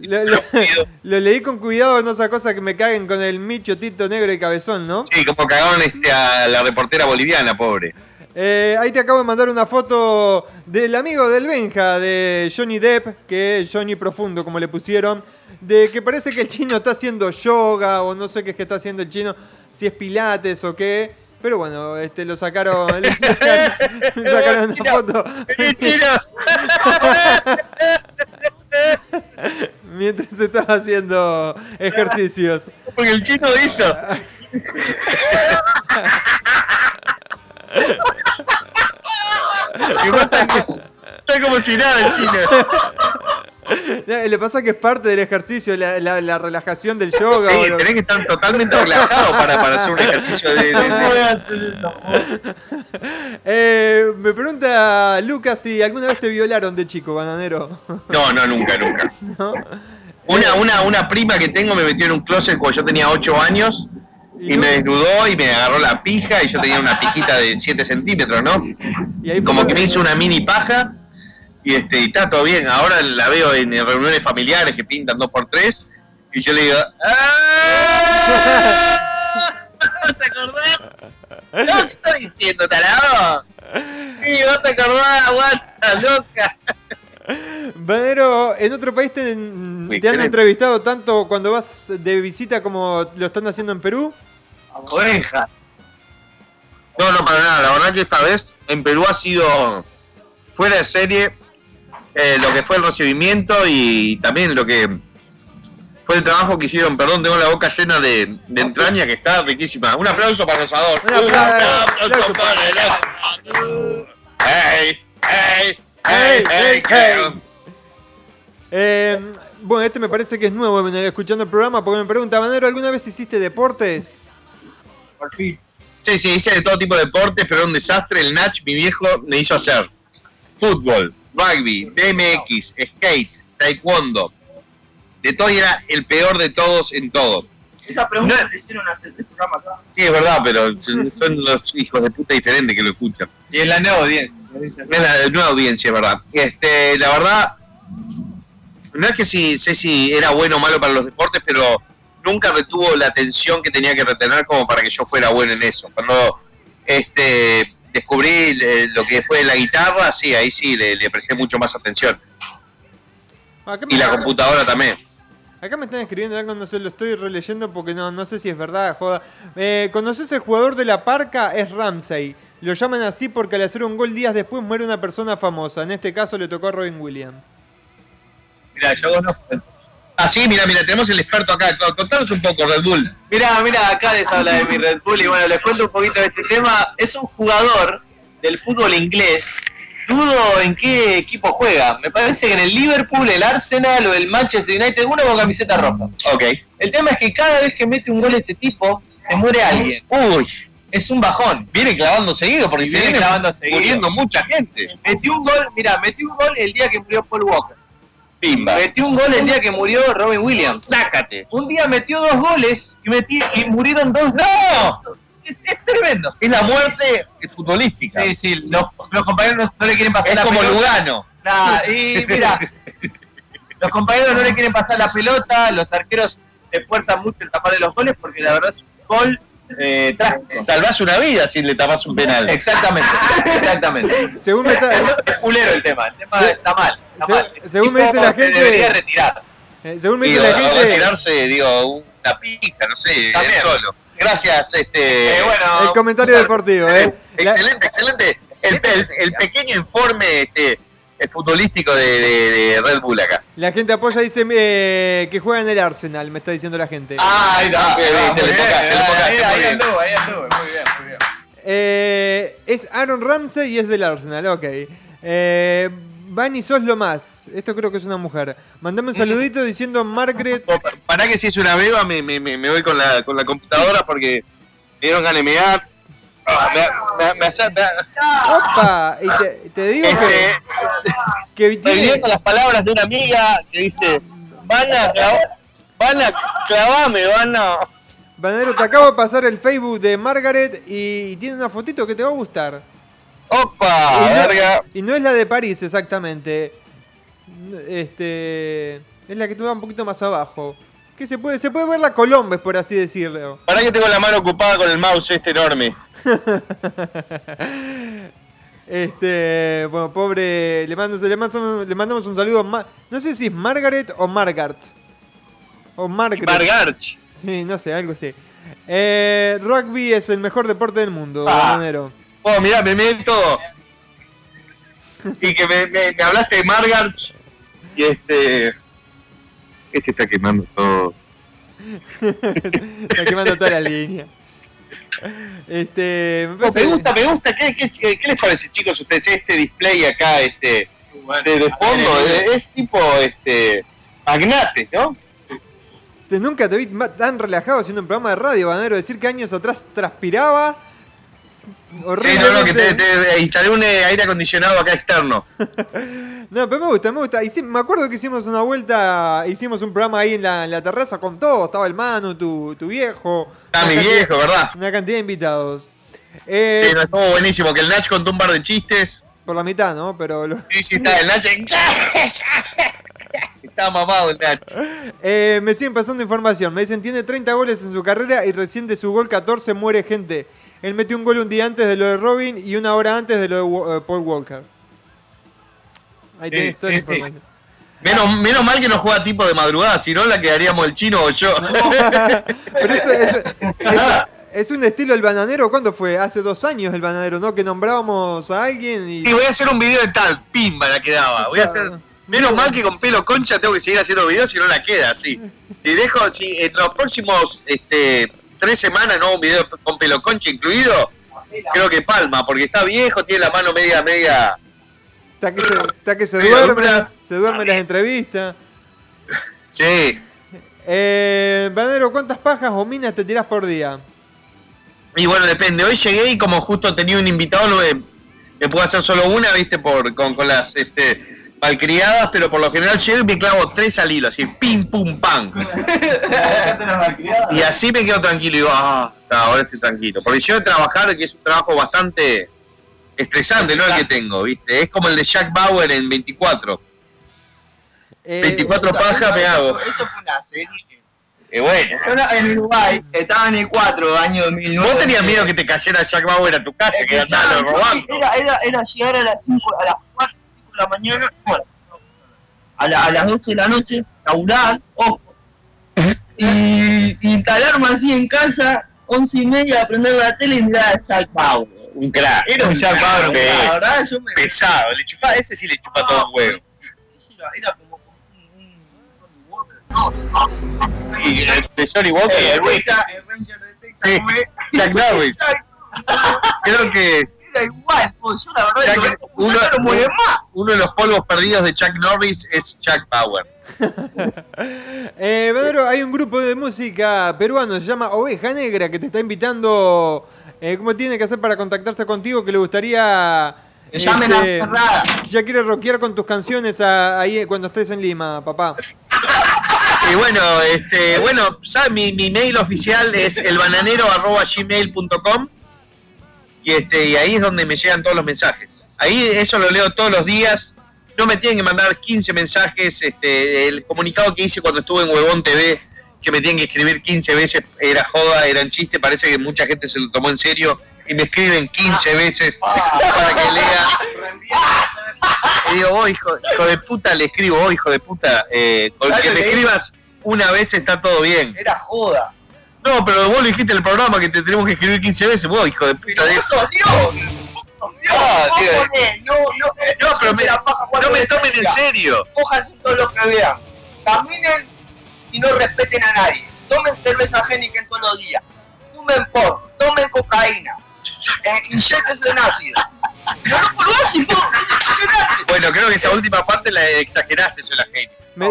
lo- leí con cuidado, no esa cosa que me caguen con el micho, tito, negro y cabezón, ¿no? Sí, como cagaron este, a la reportera boliviana, pobre. Eh, ahí te acabo de mandar una foto del amigo del Benja, de Johnny Depp, que es Johnny Profundo, como le pusieron, de que parece que el chino está haciendo yoga o no sé qué es que está haciendo el chino, si es pilates o qué. Pero bueno, este lo sacaron, [laughs] le sacaron, le sacaron una foto. ¡Eh, chino! [laughs] mientras estaba haciendo ejercicios. Porque el chino hizo. Y vos estás, estás como si nada el chino. [laughs] Le pasa que es parte del ejercicio, la, la- la relajación del yoga. Sí, tenés que estar totalmente relajado para, para hacer un ejercicio de. de- de- [laughs] Eh, me pregunta Lucas si alguna vez te violaron de chico, bananero. No, no, nunca, nunca. [laughs] ¿No? Una, una, una prima que tengo me metió en un closet cuando yo tenía 8 años y me desnudó y me agarró la pija y yo tenía una pijita de 7 centímetros, ¿no? Y ahí Como que me hizo una mini paja y este y está todo bien. Ahora la veo en reuniones familiares que pintan 2x3 y yo le digo, ¡Ah! [laughs] ¿Te acordás? [laughs] No estoy diciendo tarado. Sí, vos te acordás, guacha, loca. Bananero, ¿en otro país te, te han Excelente. entrevistado tanto cuando vas de visita como lo están haciendo en Perú? Oveja. No, no, para nada. La verdad que esta vez en Perú ha sido fuera de serie eh, lo que fue el recibimiento y también lo que fue el trabajo que hicieron. Perdón, tengo la boca llena de, de entraña que está riquísima. Un aplauso para Rosador. Un aplauso para- el. Hey, ¡Hey! hey, ¡Hey! hey. Eh, bueno, este me parece que es nuevo venir escuchando el programa porque me pregunta, Banero, ¿alguna vez hiciste deportes? Sí, sí, hice de todo tipo de deportes, pero era un desastre. El Natch, mi viejo, me hizo hacer fútbol, rugby, BMX, skate, taekwondo. De todo y era el peor de todos en todo. Esa pregunta No. le hicieron hacer este programa acá. Sí, es verdad, pero son los hijos de puta diferentes que lo escuchan. Y en la nueva audiencia. Es la nueva audiencia, es verdad. Este, la verdad, no es que si, sé si era bueno o malo para los deportes, pero nunca retuvo la atención que tenía que retener como para que yo fuera bueno en eso. Cuando este, descubrí eh, lo que fue la guitarra, sí, ahí sí le, le presté mucho más atención. Acá me, Y la computadora también. acá me están escribiendo algo, no sé, lo estoy releyendo porque no, no sé si es verdad, joda. Eh, ¿Conoces el jugador de la parca? Es Ramsey. Lo llaman así porque al hacer un gol días después muere una persona famosa. En este caso le tocó a Robin Williams. Mirá, yo conozco. Ah, sí, mira, mira, tenemos el experto acá. Contanos un poco, Red Bull. Mirá, mirá, acá les habla de mi Red Bull y bueno, les cuento un poquito de este tema. Es un jugador del fútbol inglés. Dudo en qué equipo juega. Me parece que en el Liverpool, el Arsenal o el Manchester United, uno con camiseta roja. Ok. El tema es que cada vez que mete un gol este tipo, se muere alguien. Uy, Es un bajón. viene clavando seguido porque Y se viene viene clavando seguido. muriendo mucha gente. Metió un gol, mirá, metió un gol el día que murió Paul Walker. Pimba. Metió un gol el día que murió Robin Williams. Sácate. Un día metió dos goles y, metí, y murieron dos. ¡No! Es, es tremendo. Es la muerte futbolística. Sí, sí, los, los compañeros no, le quieren pasar Es la como pelota. Lugano. Nah, y mira, los compañeros no le quieren pasar la pelota, los arqueros se esfuerzan mucho en tapar de los goles porque la verdad es un gol eh. Salvás una vida si le tapas un penal. Exactamente, exactamente. [laughs] Según me está... Es, culero el tema, el tema Se- está mal. Está se- mal. según me dice la gente- debería retirar. eh, según me Digo, dice la gente... retirarse, digo, una pija, no sé, También. solo. Gracias, este. Eh, bueno, El comentario deportivo, ¿eh? La- Excelente, excelente. El, el- el pequeño informe este, el futbolístico de, de- de Red Bull acá. La gente apoya, dice eh, que juega en el Arsenal, me está diciendo la gente. Ah, ahí está. Ah, ahí- anduvo, ahí anduvo, muy bien, muy bien. Eh, es Aaron Ramsey y es del Arsenal, ok. Eh, Vani, sos lo más. Esto creo que es una mujer. Mandame un saludito [laughs] diciendo Margaret. Oh, pa- Pará que si es una beba me, me, me, me voy con la, con la computadora porque me dieron ganas de mear. Ah, me, me, me hace- me- ¡Opa! Y te, te digo este, que, que tiene. las palabras de una amiga que dice, van a, clav- van a clavarme, van a... Banero, te acabo de pasar el Facebook de Margaret y, y tiene una fotito que te va a gustar. ¡Opa! y, no, verga! y no es la de París exactamente. Este. Es la que tuve un poquito más abajo. Que se puede, se puede ver la Colombes, por así decirlo. Pará que tengo la mano ocupada con el mouse este enorme. [laughs] Este, bueno, pobre, le, mando, le, mando- le mandamos un saludo. a Ma- no sé si es Margaret o Margart. O Margaret. Margarch. sí, no sé, algo así. Eh, rugby es el mejor deporte del mundo, Ah. Oh, mirá, me meto. Y que me, me, me hablaste de Margarch. Y este. Qué te está quemando todo? Está quemando toda la línea. Este, me No, parece- me gusta, me gusta. ¿Qué, qué, qué- qué les parece, chicos, ustedes? Este display acá, este, de, de fondo, eh, es tipo, este, magnate, ¿no? Te- Nunca te vi tan relajado haciendo un programa de radio, Banero. Decir que años atrás transpiraba. Sí, no, no, que te, te- instalé un eh, aire acondicionado acá externo. [laughs] No, pero me gusta, me gusta. Me acuerdo que hicimos una vuelta, hicimos un programa ahí en la, en la terraza con todo. Estaba el Manu, tu, tu viejo. Una mi cantidad- viejo, ¿verdad? Una cantidad de invitados. Eh, Sí, no, estuvo buenísimo. Que el Nach contó un par de chistes. Por la mitad, ¿no? Pero lo- Sí, sí, está el Nach. [laughs] Está mamado el Nach. Eh, me siguen pasando información. Me dicen, tiene 30 goles en su carrera y recién de su gol 14 muere gente. Él metió un gol un día antes de lo de Robin y una hora antes de lo de eh, Paul Walker. Ahí Sí, tenés toda la sí, sí. información. Menos, menos mal que no juega tipo de madrugada, si no la quedaríamos el chino o yo. [laughs] Pero eso, eso- eso- es un estilo el bananero. ¿Cuándo fue? Hace dos años el bananero, ¿no? Que nombrábamos a alguien y... Sí, voy a hacer un video de tal, pimba la quedaba. Voy a hacer. Menos mal que con pelo concha tengo que seguir haciendo videos si no la queda, sí. Si dejo, si en los próximos este, tres semanas no un video con pelo concha incluido, creo que palma, porque está viejo, tiene la mano media, media. Está que se, está que se duerme, dura. se duerme en las entrevistas. Sí. Eh, ¿cuántas pajas o minas te tirás por día? Y bueno, depende. Hoy llegué y como justo tenía un invitado, no me, me puedo hacer solo una, viste, por con, con las este, malcriadas, pero por lo general llego y me clavo tres al hilo, así, pim, pum, pam. [laughs] Y así me quedo tranquilo y digo, ah, está, ahora estoy tranquilo. Porque yo de trabajar, que es un trabajo bastante estresante, no el que tengo, ¿viste? Es como el de Jack Bauer en 24. Eh, 24 pajas me hago. Eso fue una serie. Y bueno. Yo en Uruguay, estaba en el 4, año 2009. Vos tenías miedo que te cayera Jack Bauer a tu casa, que andaban robando. Era, era, era llegar a las 5, a las 4 de la mañana, bueno, a, la- a las 12 de la noche, laburar, ojo, [laughs] y, y instalarme así en casa, 11 y media, aprender la tele y mirar a Jack Bauer. Un crack. Era un Jack Bauer, Sí. la verdad, yo me... Pesado, le chupa, ese sí le chupa todo un huevo. Era, era como un, un Johnny Walker. No, Y el de Johnny Walker, el el Ranger- el Ranger de Texas, Sí, Jack. Creo que Igual, pues, yo la verdad, Jack- uno, yo no muere más. uno de los polvos perdidos de Chuck Norris es Jack Bauer. [laughs] Eh, hay un grupo de música peruano, se llama Oveja Negra, que te está invitando. Eh, ¿Cómo tiene que hacer para contactarse contigo? Que le gustaría. Que llamen a este, Ferrada. Ya quiere rockear con tus canciones a- ahí cuando estés en Lima, papá. Y bueno, este, bueno, ¿sabes? Mi, mi mail oficial es elbananero.gmail.com y este, y ahí es donde me llegan todos los mensajes. Ahí eso lo leo todos los días. No me tienen que mandar 15 mensajes. Este, el comunicado que hice cuando estuve en Huevón TV, que me tienen que escribir 15 veces, era joda, eran chiste, parece que mucha gente se lo tomó en serio y me escriben 15 veces para que lea. Y digo, vos, hijo, hijo de puta, le escribo, vos, hijo de puta, eh, con que me escribas una vez está todo bien. Era joda. No, pero vos lo dijiste en el programa que te tenemos que escribir 15 veces, vos, hijo de puta. Pero de- vos sos Dios. Dios, Ah, tío. no, no, No, pero me- la paja cuatro no me veces tomen en serio. Cójanse todo lo que vean. Caminen y no respeten a nadie. Tomen cerveza Heineken todos los días. Fumen porro. Tomen cocaína. Eh, inyéctense en ácido. No lo conocen, vos. Bueno, creo que esa última parte la exageraste, soy la gente. Me-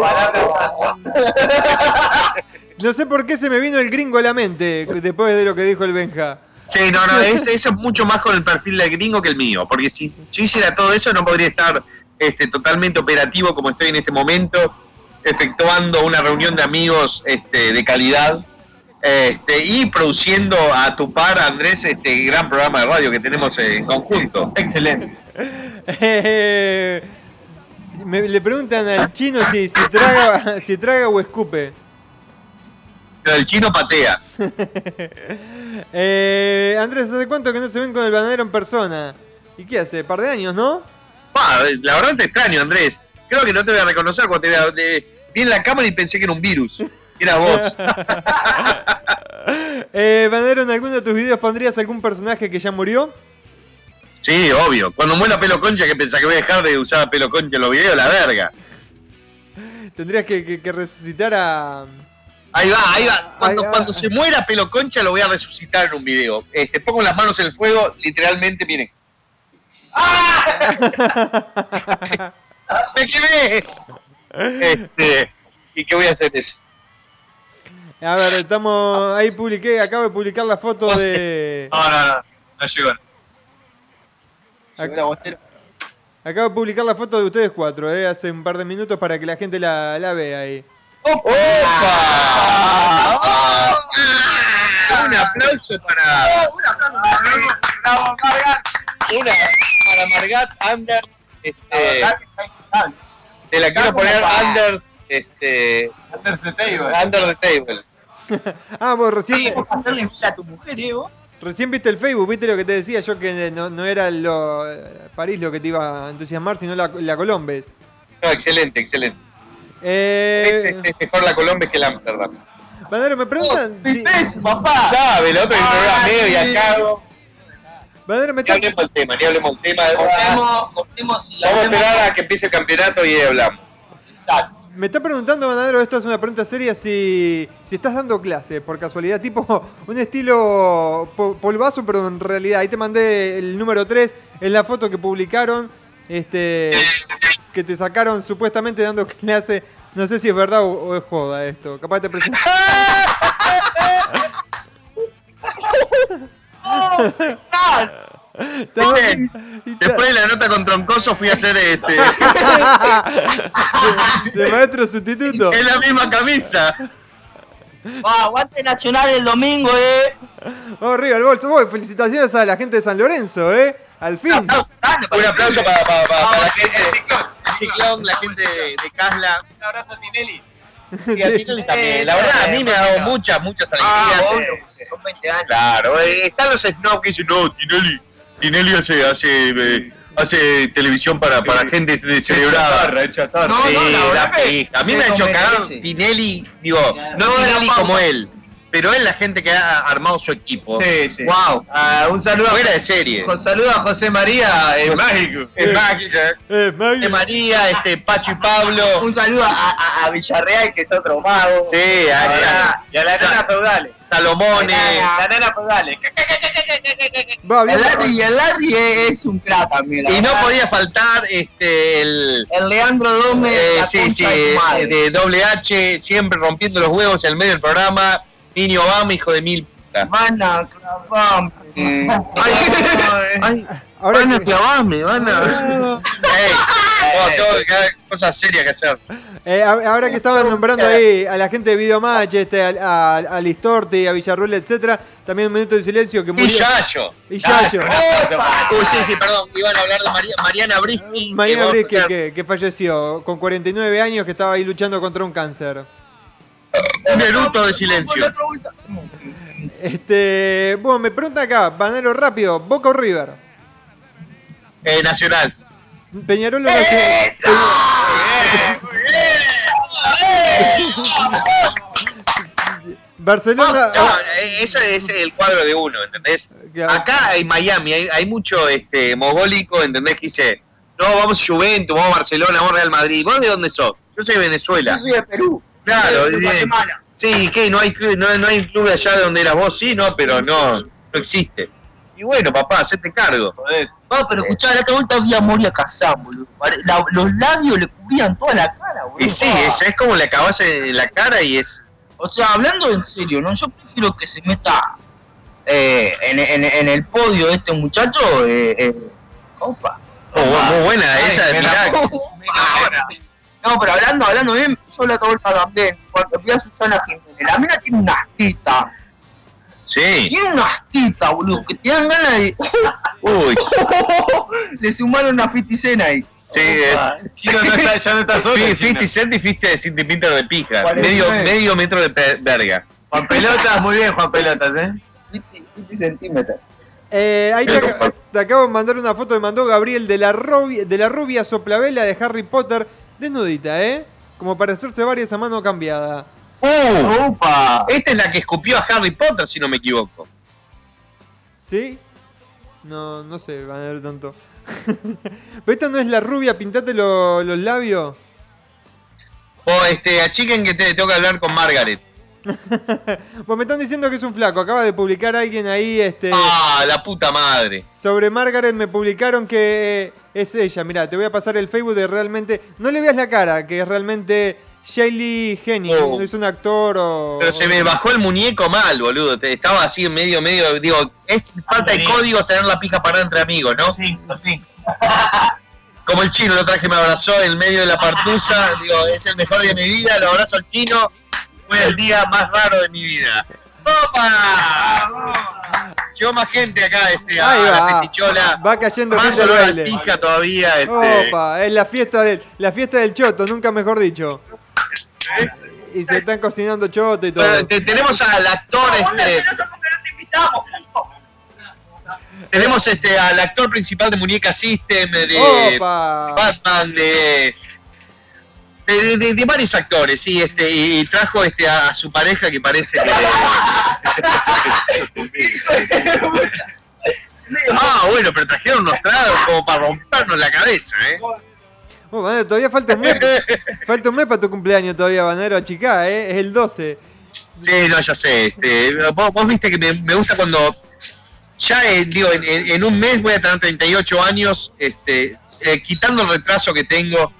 no sé por qué se me vino el gringo a la mente después de lo que dijo el Benja. Sí, no, no, es- eso es mucho más con el perfil del gringo que el mío, porque si yo hiciera todo eso no podría estar este, totalmente operativo como estoy en este momento, efectuando una reunión de amigos este, de calidad este, y produciendo a tu par, Andrés, este gran programa de radio que tenemos en conjunto. Excelente. Eh, [laughs] me- le preguntan al chino si, si, traga, si traga o escupe. Pero el chino patea. [laughs] Eh, Andrés, ¿hace cuánto que no se ven con el bananero en persona? ¿Y qué hace? ¿Par de años, no? Ah, la verdad te extraño, Andrés. Creo que no te voy a reconocer cuando te vea. Vi en la cámara y pensé que era un virus. Era vos. [laughs] eh, Bananero, ¿en alguno de tus videos pondrías algún personaje que ya murió? Sí, obvio. Cuando muera pelo concha, que pensás que voy a dejar de usar pelo concha en los videos, la verga. Tendrías que, que- que resucitar a. Ahí va, ahí va. Cuando, Ahí va. cuando se muera Pelo Concha lo voy a resucitar en un video. Este, pongo las manos en el fuego, literalmente, miren. ¡Ah! [laughs] ¡Me quemé! Este, ¿Y qué voy a hacer eso? A ver, estamos. Ahí publiqué, acabo de publicar la foto No sé. de. No, no, no. No llegó. Ac- Acabo de publicar la foto de ustedes cuatro, eh, hace un par de minutos para que la gente la, la vea ahí. ¡Opa! Un aplauso para. Una para Margat Anders. Este, te la quiero poner Anders. Este, Under the table. under the table. [laughs] Ah, vos recién, Sí, hacerle a tu mujer, eh, vos. recién viste el Facebook, viste lo que te decía yo que no, no era lo, París lo que te iba a entusiasmar, sino la, la Colombes. No, excelente, excelente. Eh, Es, es- es mejor la Colombia que el Amsterdam. Bandero, me preguntan. si- ¡Pipés, papá! Sabe, el otro programa Ay, medio y acá. Bandero, me Ni está, hablemos del tema, ni hablemos del tema. Cortemos, cortemos y Vamos a esperar a que empiece el campeonato y ahí hablamos. Exacto. me está preguntando, Bandero, esto es una pregunta seria, si, si estás dando clase, por casualidad, tipo [laughs] un estilo po- polvazo, pero en realidad, ahí te mandé el número 3 en la foto que publicaron, este que te sacaron supuestamente dando clase. No sé si es verdad o, o es joda esto. Capaz te presento. [laughs] Ese, Después de la nota con Troncoso fui a hacer este. [laughs] de maestro sustituto. es la misma camisa. Va, aguante Nacional el domingo, eh. Vamos arriba el bolso. Felicitaciones a la gente de San Lorenzo, ¿eh? Al fin. Aplauso Un aplauso para, para, para, para la gente el de ciclón. Ciclón, la gente de, de Casla. Un abrazo a Tinelli. Y a Tinelli también. La verdad, a mí me ha dado muchas, muchas Ah, alegrías. obvio, son 20 años. Claro, eh, están los snobs que dicen, no, Tinelli, Tinelli hace, hace, eh, hace televisión para, para gente descerebrada. No, sí, no, la la pija. A mí me ha hecho cagar. Tinelli, digo, no Tinelli como él, pero él la gente que ha armado su equipo. Sí, sí. Wow. Ah, un saludo Fuera a, de serie. con saludo a José María, mágico. Es mágica. Eh, Maggie. José María, este, Pacho y Pablo. Un saludo a, a, a Villarreal, que está otro mago. Sí, a, a- Y a la nana feudales. Salomone. La nana feudales. Va, El bien. Larry, el Larry es, es un crack también. la Y no podía faltar este el El Leandro Dome, eh, sí, sí, de de doble H, siempre rompiendo los huevos en el medio del programa. Niño Obama, hijo de mil. Van a clavar. Ay, ay, Ahora van a que- clavarme, van a. Ey, no, tengo que hacer cosas serias que hacer. Eh, ahora que estaban nombrando ahí a la gente de Videomatch, este, a, a, a Listorti, a Villarruel, etcétera, también un minuto de silencio que Y murió. Yayo. Y Yayo. Uy, sí, sí, perdón. Iban a hablar de María- Mariana Brisky. Mariana Brisky, hacer que, que falleció con 49 años, que estaba ahí luchando contra un cáncer. Un minuto de silencio. Este, bueno, me pregunta acá, Banero rápido, Boca o River. Eh, nacional. Peñarol o Nacional. [laughs] Barcelona. No, eso es el cuadro de uno, ¿entendés? Claro. Acá en Miami hay, hay mucho este mogólico, ¿entendés? Que dice, no, vamos a Juventus, vamos a Barcelona, vamos a Real Madrid. ¿Vos de dónde sos? Yo soy de Venezuela. Yo soy de Perú. Claro, de Guatemala. Sí, ¿qué? ¿No hay, no, no hay club allá de donde eras vos? Sí, no, pero no, no existe. Y bueno, papá, hacete cargo. Joder. No, pero escuchá, la otra vuelta vi a Moria Kazan, boludo. La- los labios le cubrían toda la cara, boludo. Y sí, es, es como le acabas en la cara y es... O sea, hablando en serio, ¿no? Yo prefiero que se meta eh, en, en- en el podio de este muchacho. Eh, eh, opa. Oh, muy buena Ay, esa de. Opa. No, pero hablando, hablando bien, yo la vuelta también. Cuando vi a Susana Jiménez, la mina tiene una tita. Sí. Tiene una tita, boludo, que te dan ganas de. [laughs] Uy, [laughs] Le sumaron una fiticena ahí. sí. eh, Chino no está, ya no está solo. Fi- Chino. 50 Cent y 50 centímetros de pija. Medio, medio metro de pe- verga. Juan Pelotas, muy bien, Juan Pelotas, ¿eh? 50, 50 centímetros. Eh, ahí te, ac- te acabo de mandar una foto que mandó Gabriel de la, rubia, de la rubia soplavela de Harry Potter desnudita, ¿eh? Como para hacerse varias a mano cambiada. ¡Uh! ¡Upa! Esta es la que escupió a Harry Potter, si no me equivoco. ¿Sí? No, no sé, van a ver tanto. [laughs] Pero esta no es la rubia, pintate lo- los labios. O este, achiquen que te, tengo que hablar con Margaret. [laughs] Pues me están diciendo que es un flaco. Acaba de publicar alguien ahí este, Ah, la puta madre. sobre Margaret. Me publicaron que eh, es ella. Mira, te voy a pasar el Facebook de realmente. No le veas la cara, que es realmente Shaylee Henning. Oh. Es un actor o. Pero se me bajó el muñeco mal, boludo. Te- Estaba así en medio, medio. Digo, es falta de códigos tener la pija parada entre amigos, ¿no? Sí, sí. [laughs] Como el chino, lo traje, me abrazó en medio de la partusa. Digo, es el mejor día de mi vida. Lo abrazo al chino. Fue el día más raro de mi vida. ¡Opa! Llegó más gente acá, este, a Ahí la va. festichola. Va cayendo Más gente al baile. pija todavía, este. Opa, es la fiesta del, la fiesta del choto, nunca mejor dicho. Y se están cocinando choto y todo. Bueno, te- tenemos al actor, este, Eso porque no te invitamos. tenemos este al actor principal de Muñeca System, de Opa. Batman, de, de, de- de- de varios actores, sí, este, y, trajo este a, a su pareja que parece que. [laughs] ah, bueno, pero trajeron unos tragos como para rompernos la cabeza, ¿eh? Todavía falta un mes. falta un mes para tu cumpleaños todavía, Banero, achicá, ¿eh? Es el 12. Sí, no, ya sé. Este, vos, vos viste que me, me gusta cuando. Ya, eh, digo, en, en- en un mes voy a tener 38 años, este, eh, quitando el retraso que tengo,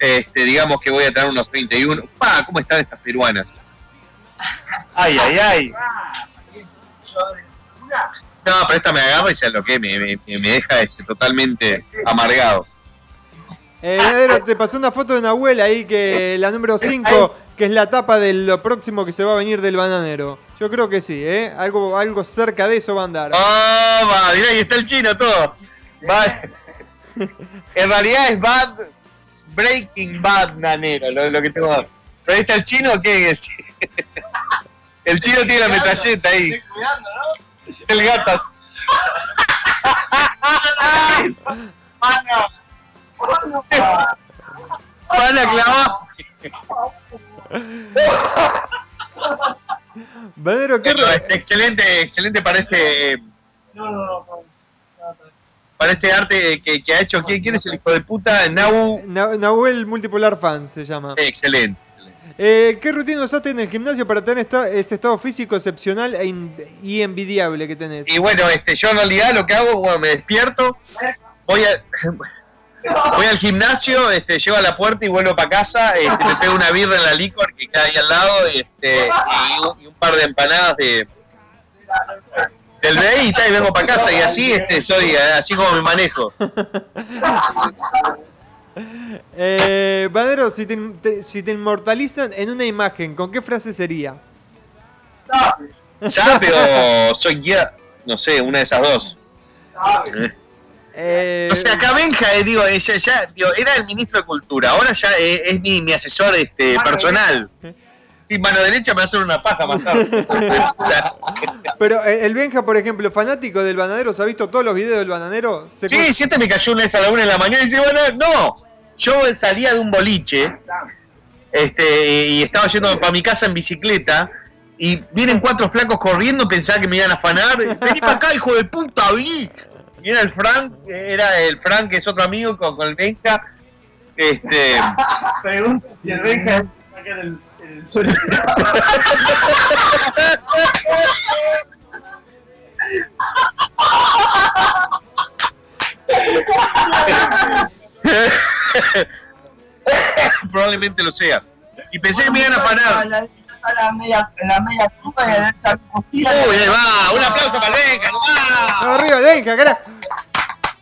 este, digamos que voy a tener unos 31. Pa, ¿cómo están estas peruanas? Ay, ay, ay. No, pero esta me agarra y se lo que me, me, me deja este, totalmente amargado. Eh, te pasó una foto de una abuela ahí, que la número 5, que es la tapa de lo próximo que se va a venir del bananero. Yo creo que sí, ¿eh? Algo, algo cerca de eso va a andar. ¡Oh, va! Mirá, ahí está el chino todo. Va- [laughs] En realidad es Bad Breaking Bad Nanero, lo, lo que tengo. Pero ahí está el chino, ¿qué? El chi- [laughs] El chino tiene la metralleta ahí. El gato. Van a clavar. Banero, ¿qué Pero, re- excelente, excelente para este. Para este arte que, que ha hecho. ¿Quién, quién es el hijo de puta? Nau. Na- Nahuel Multipolar Fan se llama. Excelente. Eh, ¿Qué rutina usaste en el gimnasio para tener esta- ese estado físico excepcional e in- y envidiable que tenés? Y bueno, este, yo en realidad lo que hago, bueno, me despierto, voy a, [laughs] voy al gimnasio, este, llego a la puerta y vuelvo para casa, este, me pego una birra en la licor que queda ahí al lado, este, y, un, y un par de empanadas de del BI y, tal, y vengo para casa y así este, estoy, eh, así como me manejo. [laughs] Eh, Banero, si te, te- si te inmortalizan en una imagen, ¿con qué frase sería? ¿Sabe o soy ya? No sé, una de esas dos. Eh, O sea, acá Benja, eh, digo, ella ya, digo, era el ministro de Cultura, ahora ya eh, es mi, mi asesor este, personal. [laughs] Sí, mano derecha me va a hacer una paja más tarde. [laughs] pero eh, el Benja, por ejemplo, fanático del bananero, ¿se ha visto todos los videos del bananero? Se sí, cu- siete me cayó una vez a la una de la mañana y dice, bueno, no, yo salía de un boliche este, y estaba yendo para mi casa en bicicleta y vienen cuatro flacos corriendo, pensaba que me iban a afanar. Vení para acá, hijo de puta, vení. Y era el Frank, era el Frank, que es otro amigo con, con el Benja. Este, Pregunta si el Benja sacar el, probablemente lo sea. Y pensé que me iban a afanar. La media, en la media y la cocina. Uy, ahí va, un aplauso para.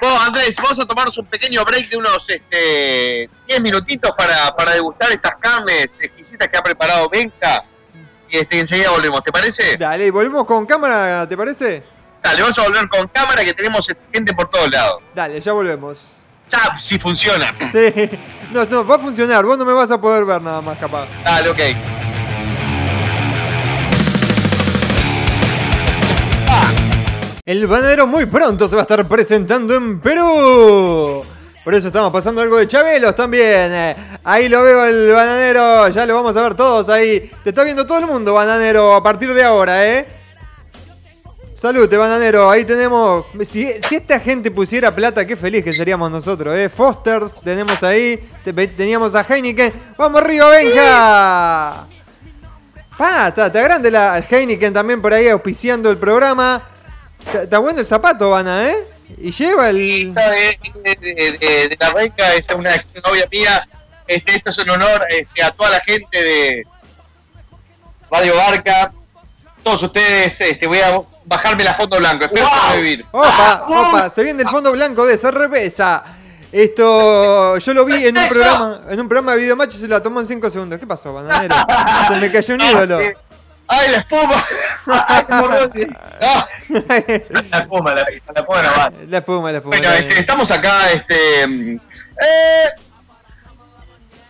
Vos, Andrés, vamos a tomarnos un pequeño break de unos este, 10 minutitos para, para degustar estas carnes exquisitas que ha preparado Benja. Y este, enseguida volvemos, ¿te parece? Dale, volvemos con cámara, ¿te parece? Dale, vamos a volver con cámara que tenemos gente por todos lados. Dale, ya volvemos. Ya, si funciona. Sí, no, no, va a funcionar, vos no me vas a poder ver nada más capaz. Dale, ok. El bananero muy pronto se va a estar presentando en Perú. Por eso estamos pasando algo de Chabelos también. Ahí lo veo el bananero, ya lo vamos a ver todos ahí. Te está viendo todo el mundo, bananero, a partir de ahora, ¿eh? Salud, bananero. Ahí tenemos. Si, si esta gente pusiera plata, qué feliz que seríamos nosotros, ¿eh? Fosters, tenemos ahí. Te- teníamos a Heineken. ¡Vamos arriba, Benja! Pa, está, está grande la Heineken también por ahí auspiciando el programa. Está, está bueno el zapato, Vana, ¿eh? Y lleva el. Esta de, de- de- de- la esta es una ex novia mía. Este, esto es un honor este, a toda la gente de Radio Barca. Todos ustedes, este, voy a bajarme la foto blanco. Espero sobrevivir. Opa, opa, se viene el fondo blanco de cerveza. Esto yo lo vi en un programa, en un programa de videomatch y se la tomó en 5 segundos. ¿Qué pasó, bananero? [laughs] Se me cayó un ídolo. ¡Ay, la espuma! Ay, por Dios, sí. Ah. La espuma, la, la espuma no va. La espuma, la espuma. Bueno, este, estamos acá, este. mm, eh,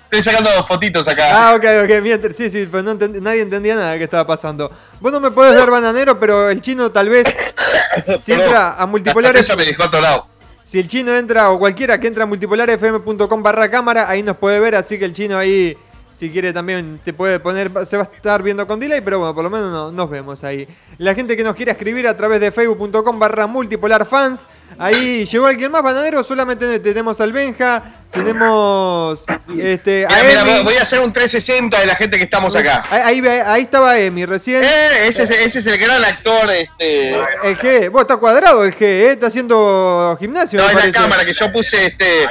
estoy sacando dos fotitos acá. Ah, ok, ok, mientras, sí, sí, pues no entendí- nadie entendía nada de qué estaba pasando. Vos no me podés ver bananero, pero el chino tal vez, [laughs] si entra a La multipolar, cerveza me dejó atorado. si el chino entra o cualquiera que entra a multipolarfm.com barra cámara, ahí nos puede ver, así que el chino ahí, si quiere también te puede poner, se va a estar viendo con delay, pero bueno, por lo menos no- nos vemos ahí. La gente que nos quiera escribir a través de facebook.com barra multipolarfans, ahí llegó alguien más, bananero, solamente tenemos al Benja, tenemos este, a Mira, mira, Emi. voy a hacer un 360 de la gente que estamos acá. Ahí, ahí, estaba Emi recién. Eh, ese, es, ese es el gran actor, este. El G, vos está cuadrado el G, ¿eh? está haciendo gimnasio. No, me en la cámara que yo puse este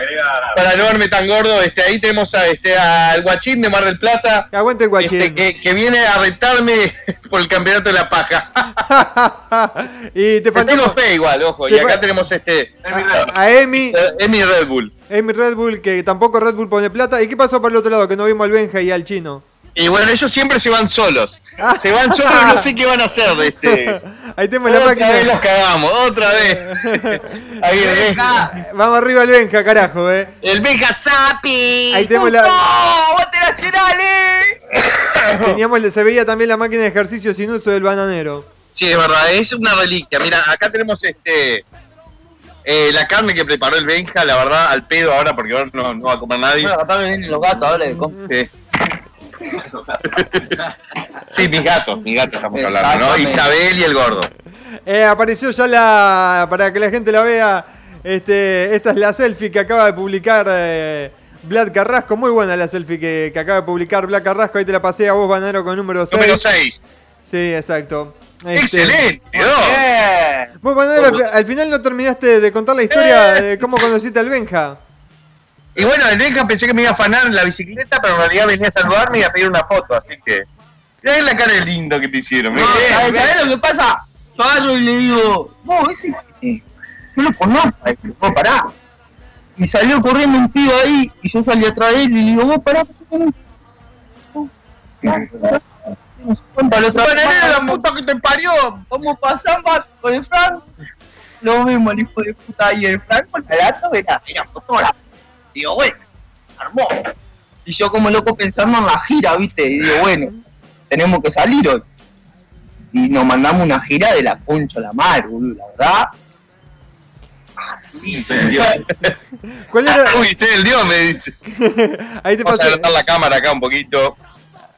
para no verme tan gordo, este ahí tenemos a este al guachín de Mar del Plata, Aguante el guachín. este, que, que viene a retarme [laughs] por el campeonato de la paja. [laughs] y te Te tengo faltó fe igual, ojo. Te Y acá tenemos este a, a Emi, Emi Red Bull. Emi Red Bull, que tampoco Red Bull pone plata. ¿Y qué pasó por el otro lado? Que no vimos al Benja y al chino. Y bueno, ellos siempre se van solos. [laughs] Se van solos y no sé qué van a hacer. Este. [laughs] Ahí tenemos la Otra máquina. vez los cagamos, otra vez. [laughs] Ahí el Benja. Vamos arriba al Benja, carajo, eh. El Benja Zapi. Ahí tenemos la. ¡Bote nacionales! Teníamos, se veía también la máquina de ejercicio sin uso del bananero. Sí, es verdad, es una reliquia. Mira, acá tenemos este eh, la carne que preparó el Benja, la verdad, al pedo ahora porque ahora no, no va a comer nadie. Bueno, capaz vienen los gatos ahora que comen. Sí. [laughs] Sí, mis gatos, mis gatos estamos hablando, ¿no? Isabel y el gordo. Eh, apareció ya la. Para que la gente la vea. Este, esta es la selfie que acaba de publicar eh, Vlad Carrasco. Muy buena la selfie que, que acaba de publicar Vlad Carrasco. Ahí te la pasé a vos, Banero, con número 6. Número 6. Sí, exacto. Este, Excelente. Vos, Banero, al, al final no terminaste de contar la historia de cómo conociste al Benja. Y bueno, el Benja pensé que me iba a afanar en la bicicleta, pero en realidad venía a saludarme y a pedir una foto, así que. Mirá la cara de lindo que te hicieron. No. ¿sabes ¿sabes lo que pasa? Yo agarro y le digo, no, ese eh, yo lo conozco, vos pará. Y salió corriendo un pibe ahí, y yo salí atrás de él y le digo, vos pará, ¿por qué cuenta la puta que te parió. Vamos pa' Zamba con el Frank. Lo mismo, el hijo de puta. Y el Frank con la lata era, era fotógrafo. Digo, bueno, armó. Y yo como loco pensando en la gira, ¿viste? Y digo, bueno, tenemos que salir hoy. Y nos mandamos una gira de la concha a la madre, boludo, la verdad. Sí, el Dios. [laughs] ¿Cuál era? Uy, usted el Dios me dice. [laughs] Ahí te Vamos a adelantar la cámara acá un poquito.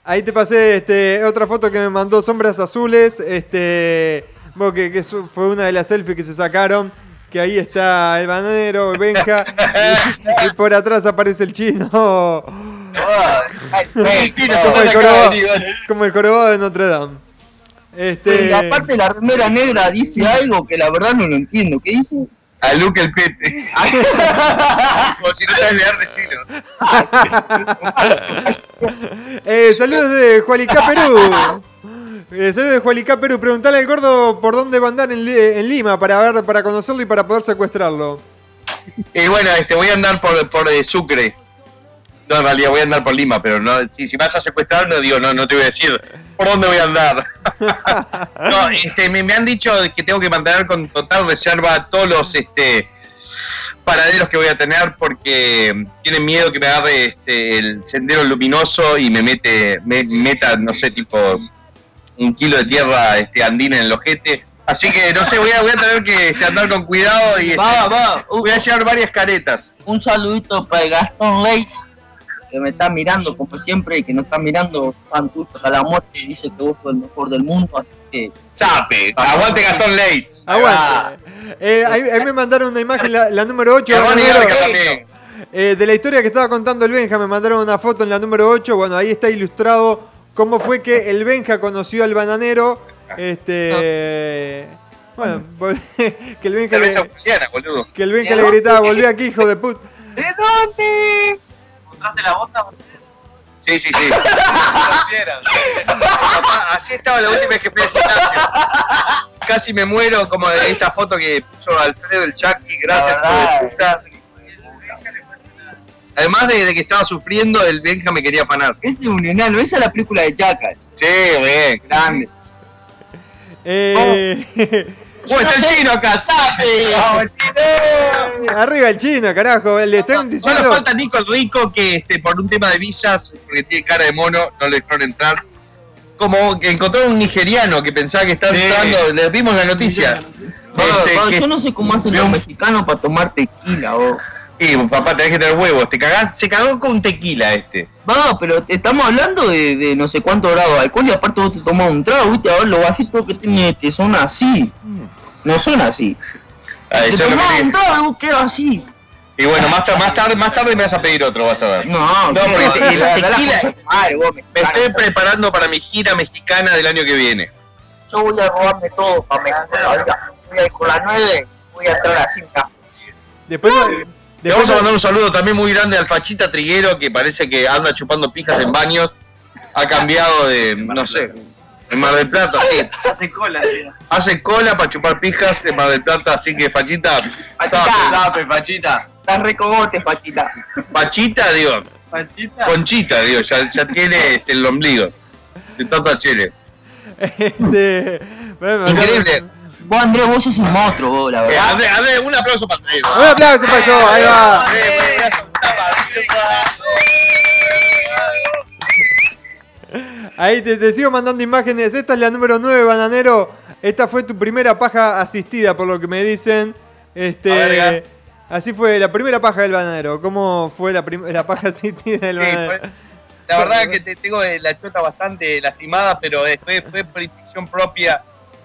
Ahí te pasé este, otra foto que me mandó Sombras Azules. Este, bueno, que, que fue una de las selfies que se sacaron. Que ahí está el bananero, el Benja. y, y por atrás aparece el chino. [laughs] El chino se como, el vení. como el jorobado de Notre Dame. Este, Y aparte la remera negra dice algo que la verdad no lo entiendo. ¿Qué dice? A Luke el Pete. [laughs] Como si no sabes leer, decilo. [laughs] Eh, saludos de Jualicá, Perú. Eh, saludos de Jualicá, Perú. Preguntale al gordo por dónde va a andar en, en Lima para ver, para conocerlo y para poder secuestrarlo. Y bueno, este, voy a andar por, por eh, Sucre. No, en realidad voy a andar por Lima, pero no, si, si me vas a secuestrar, no digo, no, no te voy a decir por dónde voy a andar. [laughs] no, este, me, me han dicho que tengo que mantener con total reserva todos los este, paraderos que voy a tener porque tienen miedo que me agarre este, el sendero luminoso y me mete, me meta, no sé, tipo un kilo de tierra este, andina en el ojete. Así que no sé, voy a, voy a tener que este, andar con cuidado y este, Va, va. Voy a llevar varias caretas. un saludito para el Gastón Leitz. Que me están mirando como siempre y que no están mirando fan tuyo hasta la muerte y dice que vos sos el mejor del mundo, así que Sape, aguante Gastón Leis. Aguante. Eh, ahí, ahí me mandaron una imagen, la, la número 8. Germán Iarca también. Eh, de la historia que estaba contando el Benja, me mandaron una foto en la número 8. Bueno, ahí está ilustrado cómo fue que el Benja conoció al bananero. Este. Bueno, [laughs] que el Benja le, que el Benja le gritaba, volví aquí, hijo de puta. ¿De dónde? ¿Encontraste la bota? Sí, sí, sí. Papá, [laughs] así estaba la última vez que fui al gimnasio. Casi me muero como de esta foto que puso Alfredo el Chucky, gracias hijo de puta. Además de, de que estaba sufriendo, el Benja me quería afanar. Este es un enano, esa es la película de Jackass. Sí, bien. Grande. Eh, ¡Oh, [laughs] está el chino acá! ¡Sape! arriba el chino, carajo. Le están Solo diciendo. falta Nico el Rico que este, por un tema de visas, porque tiene cara de mono, no le dejaron entrar. Como que encontró un nigeriano que pensaba que estaba Sí. entrando, le vimos la noticia. Este, Pablo, que- yo no sé cómo hacen los mexicanos para tomar tequila, vos. Y papá, tenés que tener huevos, te cagás, se cagó con tequila este. No, pero estamos hablando de, de no sé cuántos grados de alcohol y aparte vos te tomás un trago, viste, a ver los bajitos que tiene este son así. No son así. Ah, Te tomás que- un trago y vos quedas así. Y bueno, más, más tarde, más tarde me vas a pedir otro, vas a ver. No, No, porque te- la tequila- madre, vos, Me estoy preparando para mi gira mexicana del año que viene. Yo voy a robarme todo para México. oiga. Voy a ir con la 9, voy a entrar así. Después, Le vamos a mandar un saludo también muy grande al Fachita Triguero, que parece que anda chupando pijas en baños. Ha cambiado de, no sé, en Mar del Plata, sí. Hace cola, sí. Hace cola para chupar pijas en Mar del Plata, así que Fachita, Pachita. sabe. Sape, Pachita. Estás recogote, Pachita. Pachita, digo, Pachita. Conchita, digo, ya, ya tiene este, el ombligo. De tanta chile. este, bueno, Increíble. Vos, Andrés, vos sos un monstruo, vos, la Eh, verdad. Andrés, Andrés, un aplauso para Andrés. Un aplauso para yo, ahí va. Ahí te, te sigo mandando imágenes. Esta es la número 9, bananero. Esta fue tu primera paja asistida, por lo que me dicen. Este, A ver, así fue la primera paja del bananero. ¿Cómo fue la, la paja [laughs] asistida del Sí, bananero? fue- la verdad que te, tengo eh, la chota bastante lastimada, pero eh, fue, fue por propia.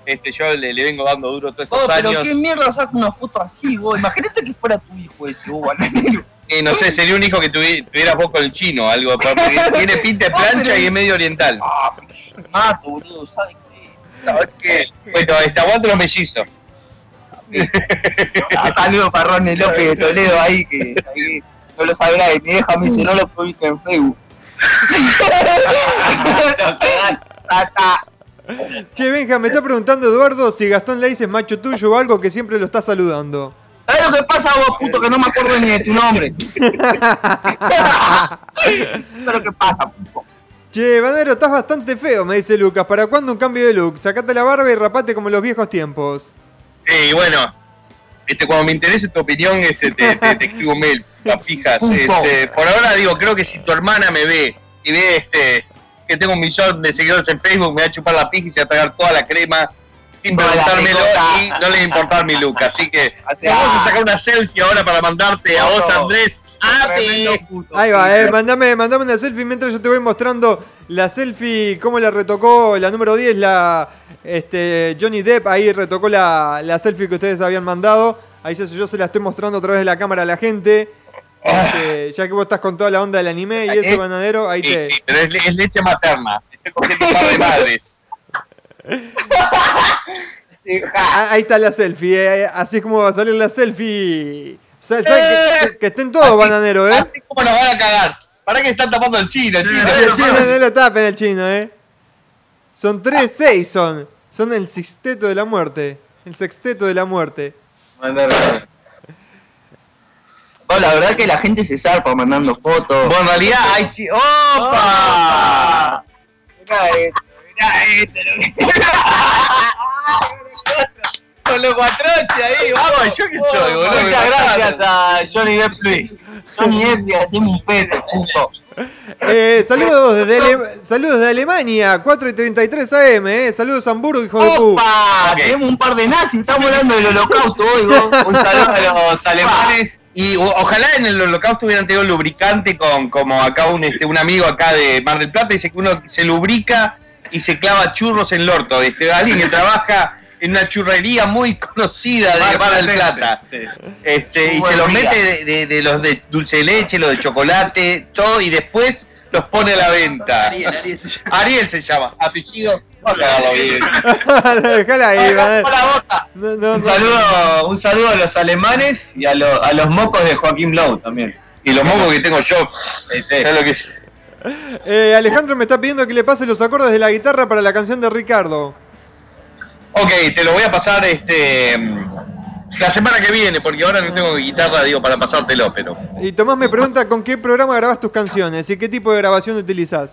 Este, yo le, le vengo dando duro todos estos Oh, pero años. qué mierda saca una foto así, vos. Imagínate que fuera tu hijo ese, vos, bananero. Y no sé, sería un hijo que tuvi- tuvieras vos con el chino, algo, porque [laughs] tiene pinta de plancha y es medio oriental. Ah, pero mato, boludo, ¿sabes qué? ¿Sabes qué? Bueno, este aguante los mellizos. Ah, Saludos para Ronnie López de Toledo ahí, que ahí no lo sabe nadie. Mi vieja me dice, no lo publica en Facebook. [laughs] [laughs] Ta, ta. Che, Benja, me está preguntando Eduardo si Gastón Leis es macho tuyo o algo que siempre lo está saludando. ¿Sabes lo que pasa vos, puto, que no me acuerdo ni de tu nombre? [laughs] ¿Sabes lo que pasa, puto? Che, Banero, estás bastante feo, me dice Lucas. ¿Para cuándo un cambio de look? Sacate la barba y rapate como en los viejos tiempos. Y bueno, este, cuando me interese tu opinión, este, te, te, te escribo un mail, papijas. [laughs] Este, por ahora digo, creo que si tu hermana me ve y ve este que tengo un millón de seguidores en Facebook, me va a chupar la pija y se va a pegar toda la crema sin Toda la preguntármelo y no le va a importar mi look. Así que [laughs] O sea, vamos a sacar una selfie ahora para mandarte a vos. Andrés. Puto. Ahí va, eh, mandame, mandame una selfie mientras yo te voy mostrando la selfie, cómo la retocó la número 10, la este, Johnny Depp, ahí retocó la, la selfie que ustedes habían mandado. Ahí yo, yo se la estoy mostrando a través de la cámara a la gente. Este, ya que vos estás con toda la onda del anime y eso, banadero, ahí Sí, te... sí, pero es, le- es leche materna. Estoy cogiendo un par de madres. [laughs] Ah, Ahí está la selfie, eh, así es como va a salir la selfie. Que, que- que estén todos, Así- bananero, ¿eh? Así como nos van a cagar. ¿Para qué están tapando el chino, chino? El chino, no lo tapen el chino, eh. Son tres, seis son. Son el sexteto de la muerte. El sexteto de la muerte. Oh, la verdad que la gente se zarpa mandando fotos. Bueno, en realidad hay chi... ¡Opa! Mirá esto, mirá esto, lo que- [laughs] Con los cuatroches ahí, vamos. yo qué soy, boludo. Muchas gracias a Johnny Depp Luis. Johnny Depp hacemos un pete, puto. Eh, saludos, desde Ale- saludos de Alemania, 4 y 33 AM. Eh. Saludos Hamburgo, hijo de. Tenemos un par de nazis, estamos hablando del holocausto hoy, vos. Un saludo a los [laughs] alemanes. Y o- ojalá en el holocausto hubieran tenido lubricante con como acá un, este, un amigo acá de Mar del Plata dice que uno se lubrica y se clava churros en el orto. Este, alguien que trabaja en una churrería muy conocida de Mar del Plata. Este, y se los mete de, de- de los de dulce de leche, los de chocolate, todo, y después los pone a la venta. Ariel, se llama, apellido. Va a cagarlo bien. [laughs] Dejala ahí, va. No, no, Un saludo, un saludo a los alemanes y a, lo- a los mocos de Joaquín Blau también. Y los mocos que tengo yo, ¿sabes lo que es? Eh, Alejandro me está pidiendo que le pase los acordes de la guitarra para la canción de Ricardo. Ok, te lo voy a pasar este la semana que viene, porque ahora no tengo guitarra, digo, para pasártelo, pero. Y Tomás me pregunta con qué programa grabas tus canciones y qué tipo de grabación utilizas.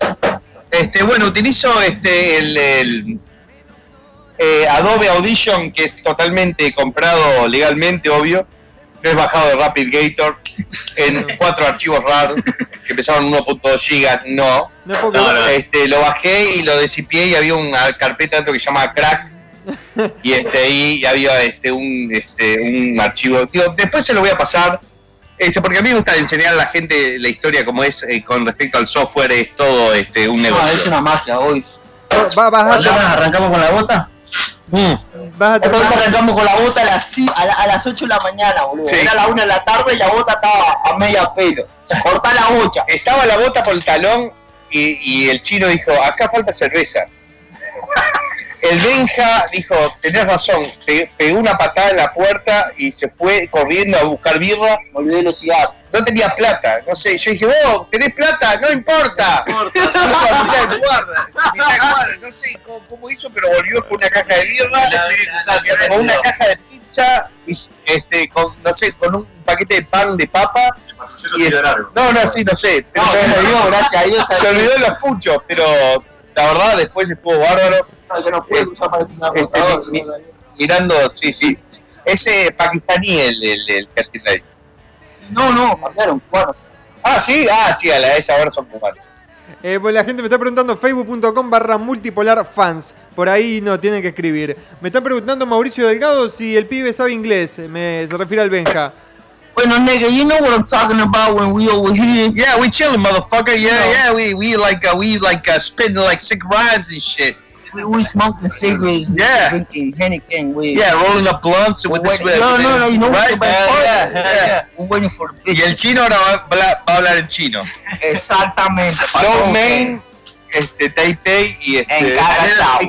Este, bueno, utilizo este el, el, eh, Adobe Audition, que es totalmente comprado legalmente, obvio. No es bajado de Rapid Gator en cuatro archivos raros que pesaban 1.2 gigas, no. No No, no, este, lo bajé y lo desipié y había una carpeta dentro que se llama Crack. [laughs] Y este, ahí había este, un, este, un archivo. Digo, después se lo voy a pasar. Este, porque a mí me gusta enseñar a la gente la historia como es eh, con respecto al software, es todo este, un No, es negocio. una magia hoy. Va- vas, ¿Ya a, arrancamos con la bota? Mm. vas a terminar- arrancamos con la bota a las, a, la- a las 8 de la mañana, boludo. Sí. Era la 1 de la tarde y la bota estaba a media pelo. Cortá la bocha. Estaba la bota por el talón y, y el chino dijo, acá falta cerveza. El Benja dijo, tenés razón, Pe- pegó una patada en la puerta y se fue corriendo a buscar birra. Me olvidé de los cigarros. No tenía plata, no sé, yo dije, vos, ¿tenés plata? No importa. Dijo, [laughs] a mitad de cuadra, a mitad de cuadra, no sé cómo, cómo hizo, pero volvió con una caja de birra, con una caja de pizza, y, este, con, no sé, con un paquete de pan de papa. Y, no, no, sí, no sé. Pero No, se, olvidó, gracias a Dios. [laughs] se olvidó de los puchos, pero la verdad después estuvo bárbaro. No, que no puede usar para una Este, mi- mi- mirando, sí, sí. Ese pakistaní el, el, el que atiende ahí. No, no, cambiaron. Bueno, Ah, sí, ah, sí, a la esa ahora son cubanos. Eh, pues la gente me está preguntando facebook.com barra multipolar fans. Por ahí no tienen que escribir. Me está preguntando Mauricio Delgado si el pibe sabe inglés. Me, se refiere al Benja. bueno, nigga, you know what I'm talking about when we over here. Yeah, we chilling, motherfucker. Yeah, No. yeah, we we like uh, we like uh, spitting like sick rhymes and shit. We, we smoking cigarettes, we Yeah. drinking Henneken, we Yeah, rolling up blunts with this. no, no, no, you know what's right? the best Yeah, part? yeah, yeah. We're waiting for the Y el chino ahora va a hablar, va a hablar en chino. Exactamente. Patrón. mein, este, tay tay y este. En cada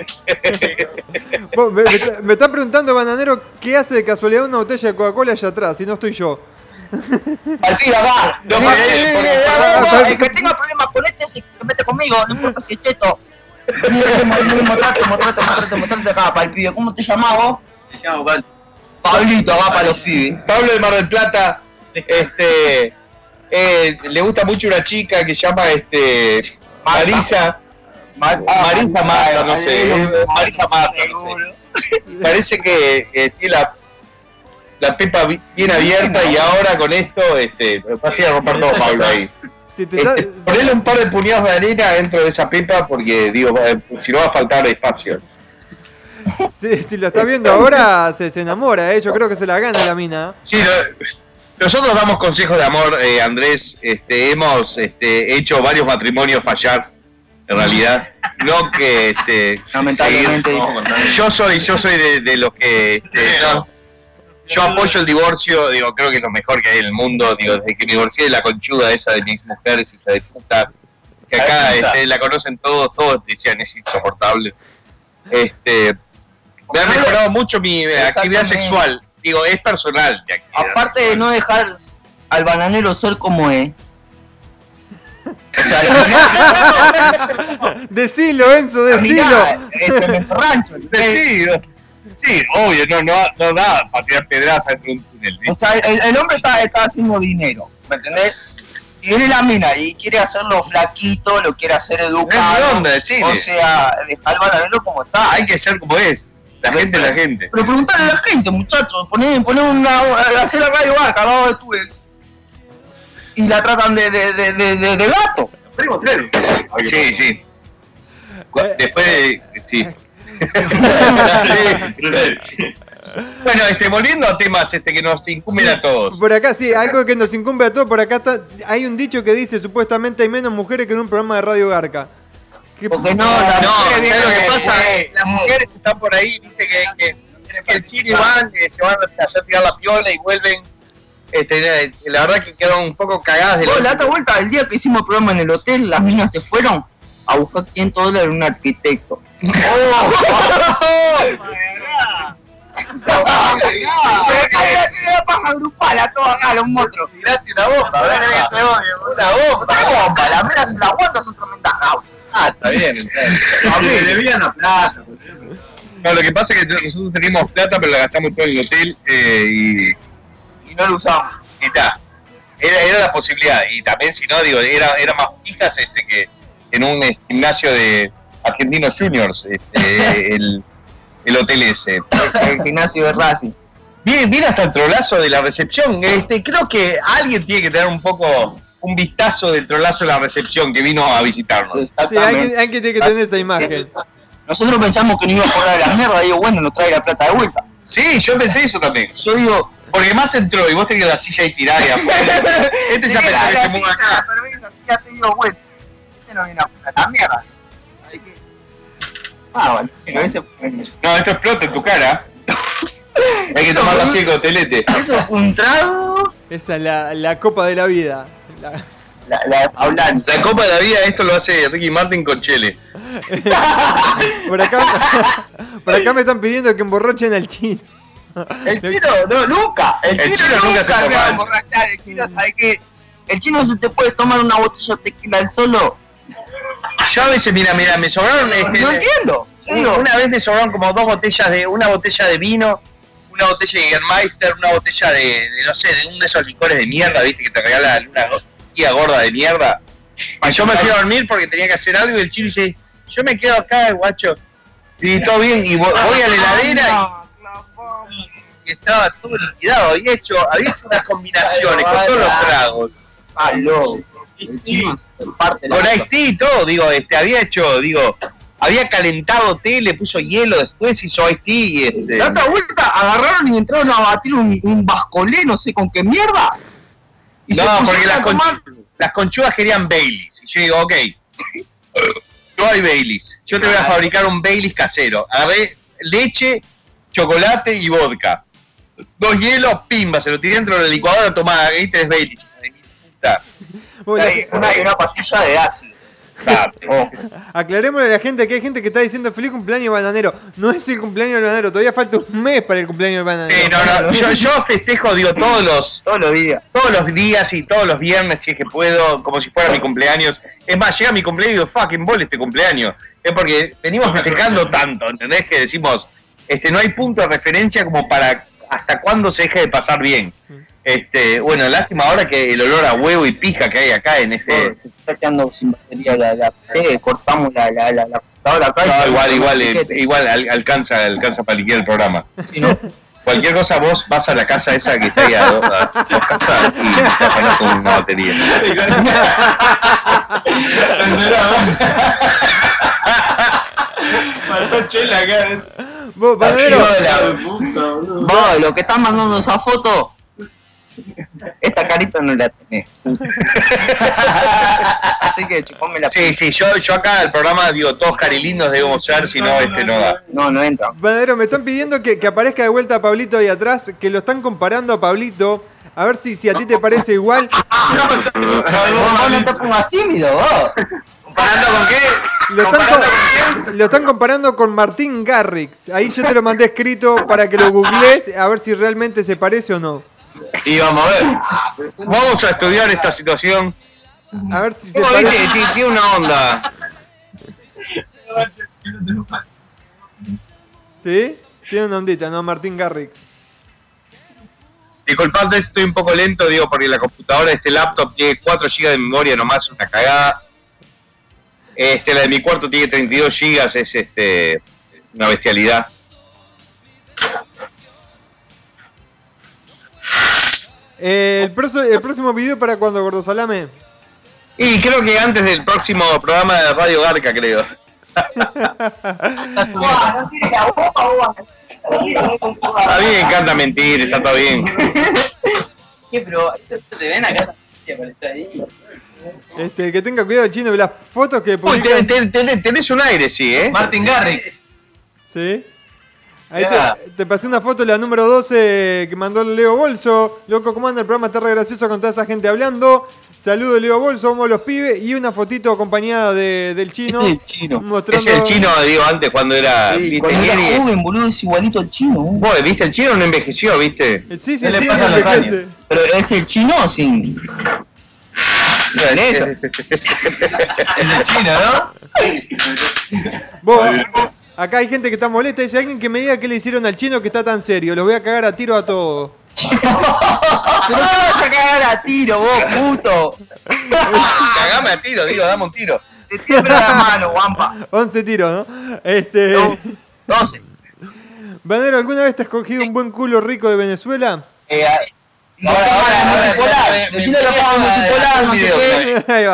[laughs] Me, me está- me está preguntando Bananero qué hace de casualidad una botella de Coca-Cola allá atrás, si no estoy yo. [laughs] No, Sí, porque- sí, sí, porque- sí, porque- sí, sí, El que tenga problemas con este se mete conmigo, no importa si es cheto. Mostrate, mostrate, mostrate, mostrate acá para el pibe. ¿Cómo te llamás vos? Se llama Pablo. Pablito, acá para los pibes. Pablo de Mar del Plata, este, eh, le gusta mucho una chica que se llama este, Marisa, Mar- Marisa Marta, no sé, Marisa Marta, no sé. Parece que eh, tiene la, la pepa bi- bien abierta y ahora con esto, este, va a romper todo Pablo ahí. Si, te ponele un par de puñados de arena dentro de esa pepa porque, digo, eh, si no va a faltar espacio. si, si lo está viendo ahora, se, se enamora, ¿eh? Yo creo que se la gana la mina. Sí, no- nosotros damos consejos de amor, eh, Andrés. Este, hemos este, hecho varios matrimonios fallar, en realidad. No que este, Lamentablemente. seguir- yo soy, yo soy de, de los que este, no, yo apoyo el divorcio, digo, creo que es lo mejor que hay en el mundo, digo, desde que me divorcié de la conchuda esa de mis mujeres, hija de puta, que acá este, la conocen todos, todos decían es insoportable. Este, me ha mejorado mucho mi actividad sexual. Digo, es personal. mi actividad Aparte de no dejar al bananero ser como es. O sea, la [laughs] Decilo, Enzo, decilo. mirá, este, en el rancho. Sí, sí, obvio, no, no, no da para tirar pedrazas dentro de un túnel. O sea, el, el hombre está, está haciendo dinero, ¿me entendés? Y viene la mina y quiere hacerlo flaquito, lo quiere hacer educado. Decile. O sea, dejar al bananero como está. Hay que ser como es. La gente la gente. Pero preguntarle a la gente, muchachos, poné, poné una, hacer la radio barca al lado de tu ex. y la tratan de, de, de, de, de- gato. Sí, sí. Eh, Después, de- sí. Bueno, este, volviendo a temas este, que nos incumben a todos. Por acá sí, algo que nos incumbe a todos, por acá está, hay un dicho que dice supuestamente hay menos mujeres que en un programa de Radio Garca. ¿Qué- Porque no, la No, mujer ¿sabes viene lo que pasa? de- Las mujeres están por ahí, viste que, que, que el chino y van, eh, se van a hacer tirar la piola y vuelven. Este, eh, la verdad que quedan un poco cagadas de Vos, la otra vuelta, el día que hicimos el programa en el hotel, las minas se fueron a buscar 500 dólares un arquitecto. paja grupal a todos acá, los monstruos. Una bomba. Una bomba. ¿Qué bomba? Las minas se la aguantan, son tremendas. Ah, está bien. A la plata. No, lo que pasa es que nosotros teníamos plata, pero la gastamos todo en el hotel eh, y Y no lo usamos. y está. Era, era la posibilidad. Y también, si no, digo, era, era más fijas este, que en un gimnasio de Argentinos Juniors, este, [laughs] el, el hotel ese. El gimnasio de Racing. Bien, bien hasta el trolazo de la recepción. Este, creo que alguien tiene que tener un poco un vistazo del trolazo de la recepción que vino a visitarnos. Sí, alguien, alguien tiene que tener esa imagen. Nosotros pensamos que no iba a cobrar la mierda, digo, bueno, nos trae la plata de vuelta. Sí, yo pensé eso también. Yo digo, Porque más entró y vos tenías la silla ahí tirada y afuera. [laughs] Este ya "Mira, pensó que la acá. Pero te bueno, este no viene a cobrar la mierda. Hay que... Ah, bueno, pero ese fue... No, esto explota en tu cara. [laughs] Hay que tomarlo así con hotelete. Eso fue un trago. Esa es la, la copa de la vida. La- La, la. La Copa de la Vida esto lo hace Ricky Martin con Chele. [laughs] por, acá, por acá me están pidiendo que emborrachen al chino. El chino, no, nunca. El, El chino, chino nunca se me va a emborracha. emborrachar. El chino sabe que el chino se te puede tomar una botella de tequila al solo. Yo a veces, mira, mira, me sobraron. este, No entiendo. Digo, una vez me sobraron como dos botellas de. Una botella de vino, una botella de Jägermeister, una botella de, de, no sé, de uno de esos licores de mierda, viste, que te regala una tía gorda de mierda. Y yo me fui a dormir porque tenía que hacer algo y el chino dice, yo me quedo acá, guacho. Y todo bien, y vo- voy a la heladera y, y estaba todo liquidado. Había hecho, había hecho unas combinaciones con todos los tragos. Ah. El chino se parte la Con Ice Tea y todo, digo, este, había hecho, digo, había calentado té, le puso hielo, después hizo Ice Tea y este. La otra vuelta agarraron y entraron a batir un, un bascolé, no sé con qué mierda. Y No, porque las, conchu- las conchudas querían Baileys. Y yo digo, ok, no hay Baileys. Yo te voy a fabricar un Baileys casero. Agarré leche, chocolate y vodka. Dos hielos, pimba, se lo tiré dentro de la licuadora, tomá, ahí tenés Baileys. puta. Hay una, hay una pastilla de ácido. Sabe. [laughs] aclarémosle a la gente que hay gente que está diciendo feliz cumpleaños bananero. No es el cumpleaños del bananero, todavía falta un mes para el cumpleaños del bananero. Eh, no, no, yo, yo festejo, digo, todos los, Todos los días. todos los días y todos los viernes, si es que puedo, como si fuera mi cumpleaños. Es más, llega mi cumpleaños y digo, fucking bol este cumpleaños. Es porque venimos festejando tanto, ¿entendés? Que decimos, este, no hay punto de referencia como para hasta cuándo se deje de pasar bien. Este, bueno, lástima ahora que el olor a huevo y pija que hay acá en este. Se está quedando sin batería la, la PC, cortamos la, la, la, la computadora acá. y No, igual, igual, eh, igual al- alcanza, alcanza para liquidar el programa. Si no, Cualquier cosa vos vas a la casa esa que está ahí a dos, a dos casas y te afanás con una batería. Faltó chela acá. Vos, bananero, vos, lo que están mandando esa foto, esta carita no la tenés. Así que chupame la Sí, sí, yo, yo acá el programa digo, todos carilindos debemos ser, si no, este no da. No, no entra. bananero, me están pidiendo que, que aparezca de vuelta a Pablito ahí atrás, que lo están comparando a Pablito. A ver si, si a ti te parece igual. Vos, vos no te pongas tímido, vos. ¿Comparando con qué? Lo están, lo están comparando con Martín Garrix. Ahí yo te lo mandé escrito para que lo googlees a ver si realmente se parece o no. Y vamos a ver. Vamos a estudiar esta situación. A ver si se Tiene una onda. ¿Sí? Tiene una ondita, ¿no? Martín Garrix. Disculpad, estoy un poco lento, digo, porque la computadora de este laptop tiene 4 GB de memoria nomás, una cagada. Este, la de mi cuarto tiene 32 GB, es este una bestialidad. Eh, el, proso- el próximo video para cuando, Gordo Salame. Y creo que antes del próximo programa de Radio Garca, creo. [laughs] A mí me encanta mentir, está todo bien. [laughs] ¿Qué, pero te ven acá? Este, que tenga cuidado, chino, las fotos que Uy, publican. ten- tenés un aire, sí, ¿eh? Martin Garrix. ¿Sí? Ahí te, te pasé una foto, la número 12, que mandó Leo Bolso. Loco, ¿cómo anda el programa? Está re gracioso con toda esa gente hablando. Saludos, Leo Bolso, somos los pibes. Y una fotito acompañada de- del chino. Es [laughs] el chino. Mostrando... Es el chino, digo, antes cuando era. Sí, ¿viste? cuando era joven, boludo, es igualito al chino. boludo. Vos, ¿viste? El chino no envejeció, ¿viste? Eh, Sí, sí, sí. Pero es el chino sin. Eso. [laughs] El de China, ¿no? Vos, acá hay gente que está molesta. Dice alguien que me diga qué le hicieron al chino que está tan serio. Los voy a cagar a tiro a todos. Pero qué vas a cagar a tiro, vos, puto. Cagame a tiro, digo, dame un tiro. Te tiembla la mano, guampa. 11 tiros, ¿no? Este. No, 12. Banero, ¿alguna vez te has cogido un buen culo rico de Venezuela? Eh, no, ahora, ahora, ahora, lo multipolar, no sé video, qué. Ahí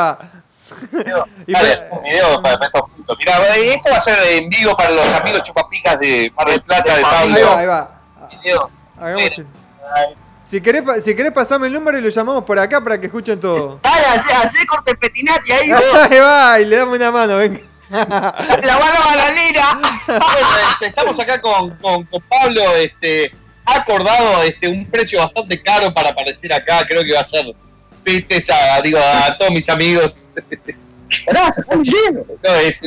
va. [laughs] Y Dale, pa- haz un video para, estos puntos. Mirá, eh, esto va a ser en vivo para los amigos chupapicas de Mar del Plata, de ahí va, Pablo. ahí va. Video. Hagamos el- Si querés, si querés pasame el número y lo llamamos por acá para que escuchen todo. Dale, hacé, hacé corte petinati ahí, [laughs] vos. Ahí va, y le damos una mano, venga. La mano bananera. Bueno, este, estamos acá con, con, con Pablo, este, ha acordado este, un precio bastante caro para aparecer acá, creo que va a ser a, digo, a todos mis amigos. No, es- [laughs]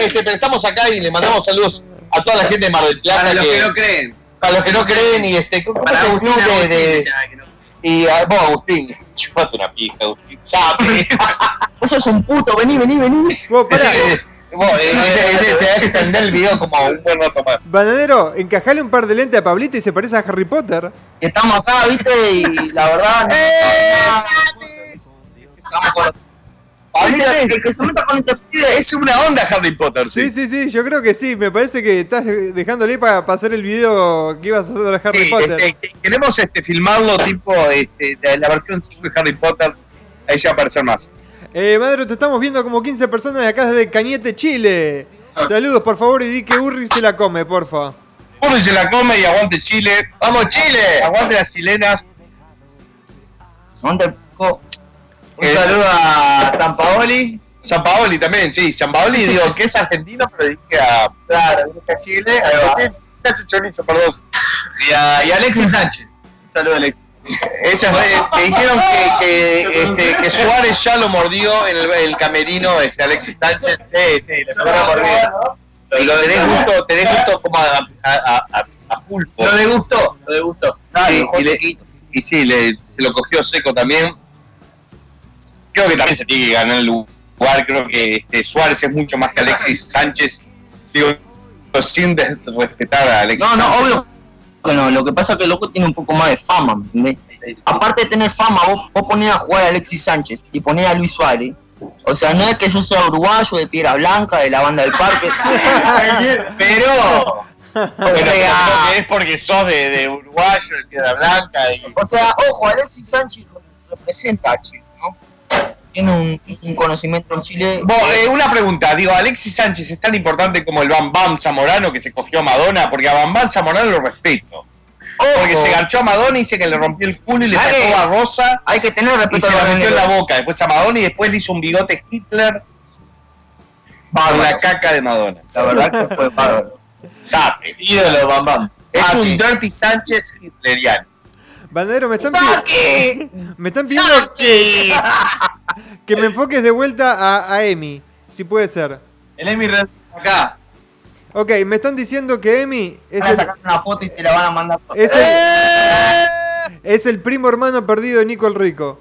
este, pero estamos acá y le mandamos saludos a toda la gente de Mar del Plata. Para los que- que no creen. para los que no creen y este, ¿cómo Para Agustín, Agustín, de- ya, que no- y a vos Agustín, [laughs] chupate una pija, Agustín, sabe. [laughs] Vos sos un puto, vení, vení, vení. Vos, eh, eh, eh, eh, te va a extender el video como un buen rato más. Bananero, encajale un par de lentes a Pablito y se parece a Harry Potter. Estamos acá, viste, y la verdad. no- Estamos con los. Que se meta con este pibe Es una onda Harry Potter, Sí, sí. sí, sí, yo creo que sí. Me parece que estás dejándole para hacer el video que ibas a hacer a Harry Sí, Potter. este, que- queremos este, filmarlo tipo este, de la versión 5 de Harry Potter. Ahí se va a aparecer más. Eh, Madero, te estamos viendo como 15 personas de acá desde Cañete, Chile. Saludos, por favor, y di que Urri se la come, porfa. Uno se la come y aguante Chile. ¡Vamos Chile! Aguante las chilenas. ¿Dónde? Un Eh, saludo a Tampaoli. San Paoli también, sí. San Paoli [laughs] digo que es argentino, pero dije a, Claro, dije a Chile. Ahí va. Chacho Chorizo, perdón. Y a, y a Alexis Sánchez. Un saludo a Alexis. Esas, te dijeron que, que, este, que Suárez ya lo mordió en el, el camerino este, Alexis Sánchez. Sí, sí, le pegó la mordida. Y lo tenés gusto, tenés gusto como a, a, a, a- a pulpo. Lo degustó, lo degustó. Sí, y, le- y sí, le, se lo cogió seco también. Creo que también se tiene que ganar el lugar. Creo que este, Suárez es mucho más que Alexis Sánchez. Digo, sin respetar a Alexis No, no, Sánchez. obvio no. Lo que pasa es que el loco tiene un poco más de fama. Aparte de tener fama, vos, vos ponés a jugar a Alexis Sánchez y ponés a Luis Suárez. O sea, no es que yo sea uruguayo, de Piedra Blanca, de la banda del parque. [laughs] Pero, pero O sea, porque es porque sos de, de uruguayo, de Piedra Blanca. Y, o sea, ojo, Alexis Sánchez representa a. Tiene un, un conocimiento en Chile. Vos, eh, una pregunta, digo, Alexis Sánchez es tan importante como el Bam Bam Zamorano que se cogió a Madonna, porque a Bam Bam Zamorano lo respeto. Porque se garchó a Madonna y dice que le rompió el culo y le Dale. sacó a Rosa Hay que tener y respeto se a la metió en la boca. Después a Madonna y después le hizo un bigote Hitler con la caca de Madonna. La verdad que fue bárbaro. Sape. Ídolo, Bam Bam. Es Sape. un Dirty Sánchez hitleriano. Bandero, me están, pi- me están pidiendo que, que me enfoques de vuelta a, a Emi, si puede ser. El Emi acá. Ok, me están diciendo que Emi es Van a el, sacar una foto y te la van a mandar. es el, es el primo hermano perdido de Nico el Rico.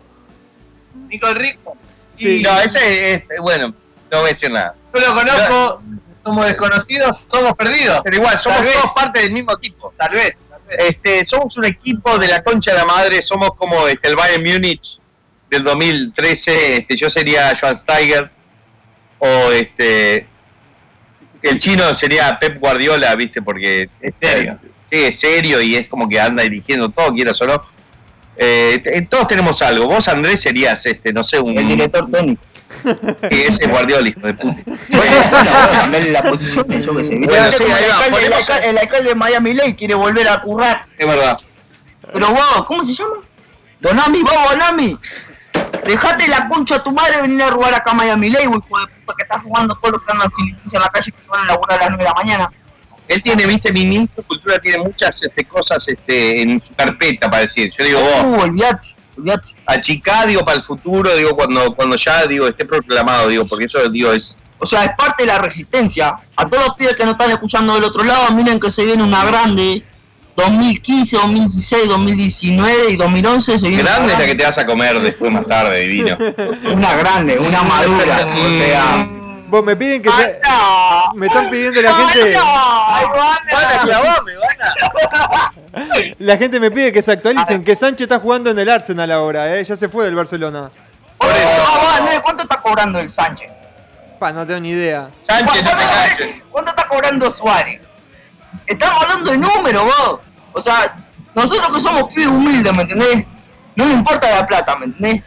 Nico el Rico. Sí. No, ese es, bueno, no voy a decir nada. Yo lo conozco, somos desconocidos, somos perdidos. Pero igual, somos todos parte del mismo equipo. Tal vez. Este, somos un equipo de la concha de la madre, somos como este, el Bayern Múnich del 2013, este, yo sería Joan Steiger, o este, el chino sería Pep Guardiola, viste, porque En serio. sí, es serio y es como que anda dirigiendo todo, quieras o no. Eh, todos tenemos algo. Vos, Andrés, serías, este, no sé, un... El director Tony. [laughs] que ese Guardiola, hijo de puta. [laughs] Bueno, cambiarle la posición, yo qué sé. Bueno, sí, ahí el, va, alcalde, el, ponemos- alcalde, el alcalde de Miami Lake quiere volver a currar. Es verdad. Pero vos, ¿cómo se llama? Donami, vos, Donami. Dejate la concha a tu madre venir a robar acá a Miami Lake, hijo de puta, que estás jugando todos los que andan sin licencia en la calle que van a laburar a las 9 de la mañana. Él tiene, viste, mi ministro de Cultura tiene muchas este, cosas este, en su carpeta para decir. Yo digo, vos, Uh, olvídate, olvídate. achicá, digo, para el futuro, digo, cuando, cuando ya, digo, esté proclamado, digo, porque eso, digo, es... O sea, es parte de la resistencia. A todos los pibes que nos están escuchando del otro lado, miren que se viene una grande. 2015, 2016, 2019 y 2011 se viene una Grande es la que te vas a comer después más tarde, divino. Una grande, una madura. [laughs] o sea. Vos me piden que se- ¡Anda! me están pidiendo la gente [laughs] la gente me pide que se actualicen que Sánchez está jugando en el Arsenal ahora, eh, ya se fue del Barcelona. Por eso. Andrés, ¿cuánto está cobrando el Sánchez? Pa, no tengo ni idea. Sánchez, no te ¿Cuánto, está cobrando Suárez? Estamos hablando de números, vos. O sea, nosotros que somos pibes humildes, ¿me entendés? No le importa la plata, ¿me entendés?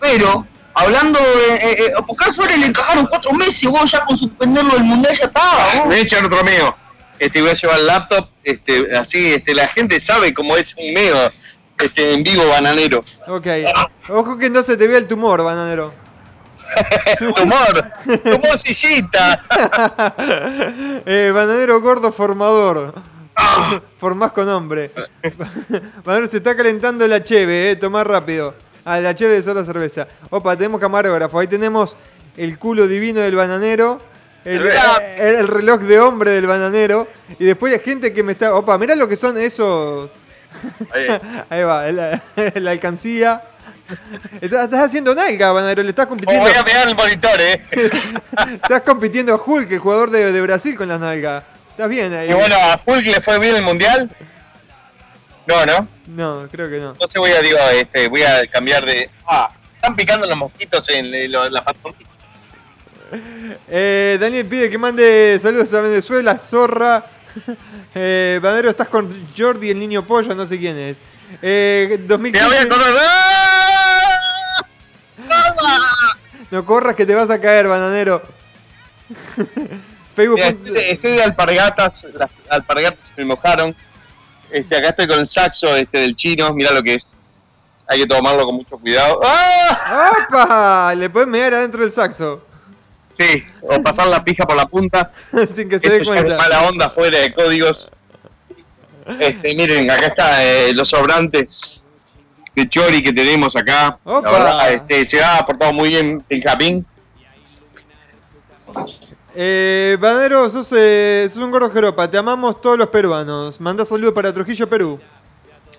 Pero, hablando de... Eh, eh, porque a Suárez le encajaron cuatro meses, vos ya con suspenderlo del Mundial ya estaba, vos. Me echan otro meo. Este, voy a llevar el laptop, este, así, este, la gente sabe cómo es un meo, este, en vivo bananero. Ok. Ojo que no se te vea el tumor, bananero. [laughs] Tumor, tumor sillita. [laughs] eh, bananero gordo formador. Formás con hombre. [laughs] bananero se está calentando la cheve, eh. Tomá rápido. Ah, la cheve de sola cerveza. Opa, tenemos camarógrafo. Ahí tenemos el culo divino del bananero. El, el- el reloj de hombre del bananero. Y después la gente que me está. Opa, mirá lo que son esos. Ahí [laughs] va, la, la alcancía. Estás, estás haciendo nalga, bananero. Le estás Oh, compitiendo. voy a pegar el monitor, eh. [laughs] Estás compitiendo a Hulk, el jugador de, de Brasil, con las nalgas. Estás bien ahí. Y bueno, a Hulk le fue bien el mundial. No, no. No, creo que no. Entonces voy a, digo, este, voy a cambiar de. Ah, están picando los mosquitos en, en la pantorrilla. [laughs] Eh, Daniel pide que mande saludos a Venezuela, zorra. [laughs] Eh, Banero, estás con Jordi, el niño pollo, no sé quién es. Eh, Te voy a 2015, correr. ¡Ah! [laughs] no corras que te vas a caer, bananero. Facebook. Mira, estoy, estoy de alpargatas, las alpargatas se me mojaron. Este, acá estoy con el saxo este, del chino, mira lo que es. Hay que tomarlo con mucho cuidado. ¡Ah! ¡Opa! Le puedes mear adentro del saxo. Sí, o pasar la pija por la punta. [laughs] sin que se Eso dé ya es cuenta. mala onda fuera de códigos. Este, miren, acá está eh, los sobrantes de Chori que tenemos acá. Opa. La verdad, este, se ha portado muy bien el Japín. Eh, Banero, sos, eh, sos un gordo jeropa. Te amamos todos los peruanos. Manda saludos para Trujillo, Perú.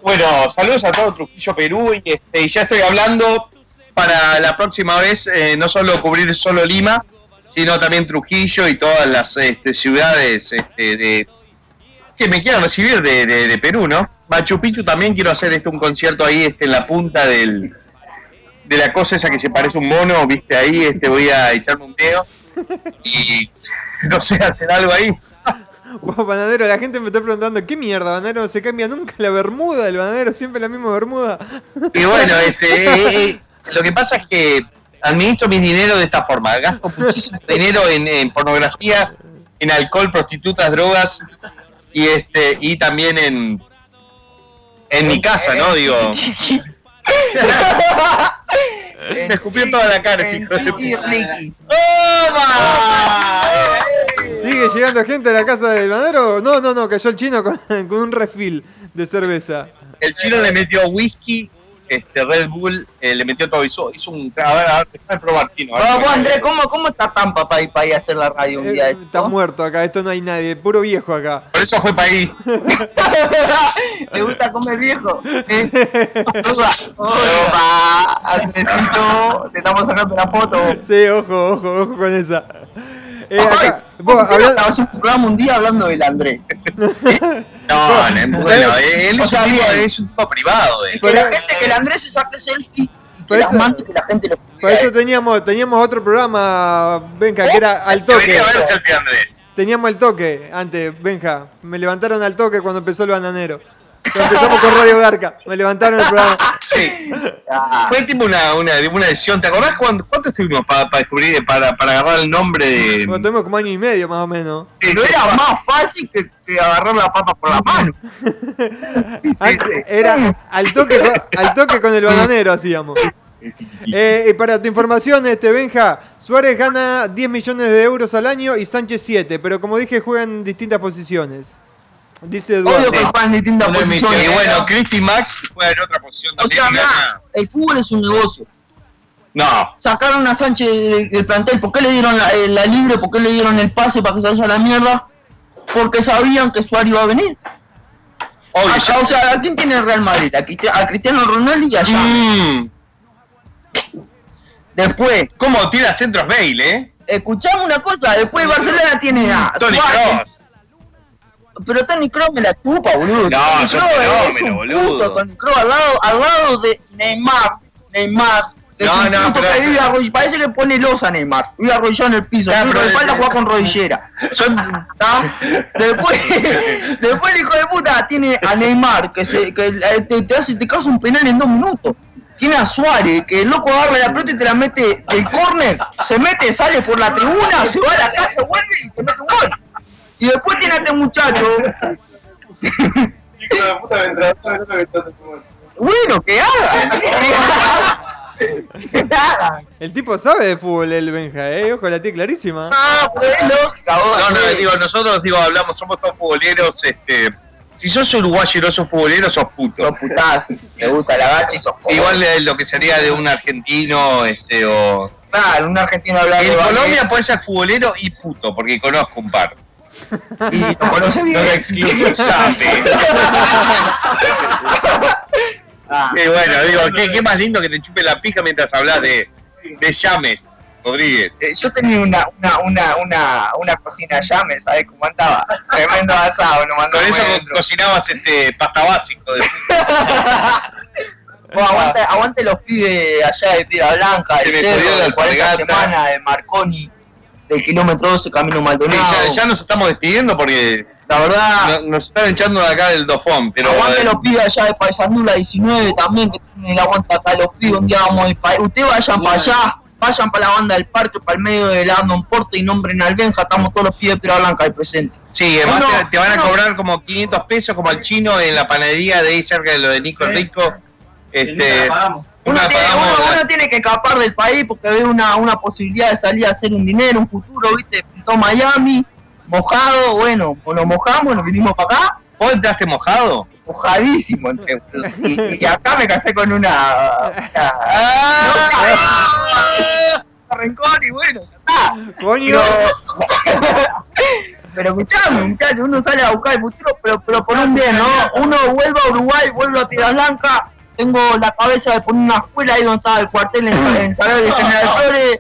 Bueno, saludos a todo Trujillo Perú y, este, ya estoy hablando para la próxima vez eh, no solo cubrir solo Lima, sino también Trujillo y todas las este, ciudades este, de, que me quieran recibir de Perú, ¿no? Machu Picchu también quiero hacer este, un concierto ahí este, en la punta del, de la cosa esa que se parece a un mono, viste ahí, este, voy a echarme un dedo y no sé, hacer algo ahí. [laughs] Wow, bananero, la gente me está preguntando, ¿qué mierda, bananero? No se cambia nunca la bermuda del bananero, siempre la misma bermuda. Y bueno, este, eh, eh, lo que pasa es que administro mi dinero de esta forma. Gasto muchísimo dinero en, en pornografía, en alcohol, prostitutas, drogas y este y también en en mi casa, ¿no? Digo, [laughs] me escupió toda la cara, hijo de. ¡Toma! ¿Sigue llegando gente a la casa del bananero? No, no, no, cayó el chino con, con un refill de cerveza. El chino le metió whisky, este Red Bull, eh, le metió todo, hizo, hizo un a ver, a ver, déjame probar, ver. Vamos, Andrés, ¿cómo, ¿cómo está Tampa para ir, para ir a hacer la radio un Eh, día? está muerto acá, esto no hay nadie, puro viejo acá. Por eso fue para ahí. [laughs] ¿Le gusta comer viejo? ¿Eh? [laughs] Opa, Andresito, te estamos sacando una foto. Sí, ojo, ojo, ojo con esa. Eh, acá, vos, ¿por qué no hablando- estabas en un programa un día hablando del Andrés? [laughs] No, no, bueno, él O es sea, un, tipo, es un tipo privado. eh. Que la gente, que el Andrés se saque selfie y que las eso- que la gente lo Por eso teníamos, teníamos otro programa, venga, que era al Debería toque. haber selfie, Andrés. Teníamos el toque antes, Benja. Me levantaron al toque cuando empezó el bananero. Empezamos con Radio Garca. Me levantaron el programa. Sí. Fue tipo una, una, una lesión. ¿Te acordás cuánto, cuánto estuvimos para descubrir, para, para agarrar el nombre de. Bueno, tuvimos como año y medio más o menos. Sí, No era pa- más fácil que, que agarrar la papa por la mano. Antes [laughs] Era al toque, con- al toque con el bananero hacíamos. Eh, y para tu información, este Benja, Suárez gana 10 millones de euros al año y Sánchez 7, pero como dije, juegan en distintas posiciones. Dice Eduardo. Obvio que juegan en distintas Uno de mis- posiciones. Y bueno, Cristi Max juega en otra posición O sea, mirá, el fútbol es un negocio. No, Sacaron a Sánchez del, plantel. ¿Por qué le dieron la, eh, la libre? ¿Por qué le dieron el pase para que se vaya a la mierda? Porque sabían que Suárez iba a venir. obvio. Ya- o sea, ¿a quién tiene el Real Madrid? A, Cristi- a Cristiano Ronaldo y a Xavi. Mm, Después, ¿Cómo tira centros Bale, eh? escuchame una cosa. Después Barcelona tiene a Tony Suárez. Kroos. Pero Tony Kroos me la chupa, boludo. No, es un fenómeno, boludo. puto, Tony Kroos al lado, al lado de Neymar. Neymar. No, no, puto pero- arroll- parece que pone losa Neymar. Vive arrollado en el piso. Ya, Pero de espalda juega con rodillera. Son. Después, [laughs] después el hijo de puta tiene a Neymar, que, se, que eh, te, te hace te causa un penal en dos minutos. Tiene a Suárez, que el loco agarra la pelota y te la mete del córner, se mete, sale por la tribuna, se va a la casa, vuelve y te mete un gol. Y después tiene a este muchacho, bueno, que haga. Que haga. El tipo sabe de fútbol, el Benja, eh. Ojo, la tiene clarísima. Ah, pero es lógica, vos. no, no, digo, nosotros digo, hablamos, somos todos futboleros, este. Si sos uruguayo y no sos futbolero, sos puto. Sos putazo, te gusta la gacha y sos cojo. Igual de lo que sería de un argentino, este, o. Claro, un argentino hablando En Colombia puede ser futbolero y puto, porque conozco un par. Y [laughs] lo conoce bien. No excluyo. [laughs] Y bueno, digo, ¿qué, qué más lindo que te chupe la pija mientras hablas de, de Llames, Rodríguez. Eh, Yo tenía una, una, una, una, una cocina llame, ¿sabes cómo andaba? Tremendo asado, mandó Con eso co- cocinabas este pasta básico. De... Vos, [laughs] aguante, aguante los pibes allá de Piedra Blanca, jodió Cerro, de 40 alpargata. semanas, de Marconi, del kilómetro 12, Camino Sí, Maldonado. ya, ya nos estamos despidiendo porque La verdad, no- nos están echando de acá del Dofón. Pero aguante eh, los pibes allá de Paisandú, la 19 también, que tienen el aguante acá los pibes, un día vamos a ir pa- Ustedes vayan para allá, vayan para la banda del parque, para el medio de Landon Porte y nombren al Benja, estamos todos los pibes de Piedra Blanca ahí presentes. sí, además te, te van a cobrar como 500 pesos como al chino en la panadería de ahí cerca de lo de Nico Rico. Este, Uno una tiene, uno- uno tiene que escapar del país porque ve una, una posibilidad de salir a hacer un dinero, un futuro, ¿viste? Pintó Miami, mojado, bueno, pues nos mojamos, nos vinimos para acá, ¿Vos entraste mojado? mojadísimo. entré, y, [laughs] y acá me casé con una... una- ¡Ah! rencor y bueno, ya está. Coño. Pero, [laughs] pero escuchame, muchachos, uno sale a buscar el futuro, pero, pero por un bien, ¿no? Uno vuelve a Uruguay, vuelve a Piedras Blancas, tengo la cabeza de poner una escuela ahí donde estaba el cuartel en, en Salario de General Flores,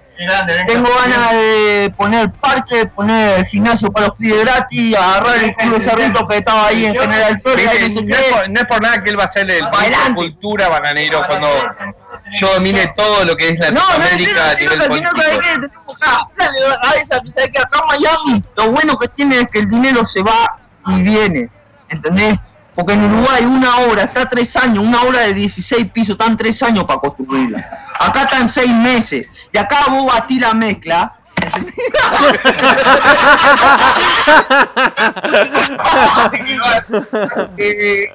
tengo ganas de poner parque, poner gimnasio para los pibes gratis, agarrar el culo cerrito que estaba ahí en General Flores, no No, es por, no es por nada que él va a ser el de cultura bananero cuando yo domine todo lo que es No, no es Latinoamérica a nivel que no político. acá en Miami lo bueno que tiene es que el dinero se va y viene, ¿entendés? Porque en Uruguay una obra está tres años, una obra de 16 pisos, están tres años para construirla. Acá están seis meses. Y acá vos batís la mezcla. Eh,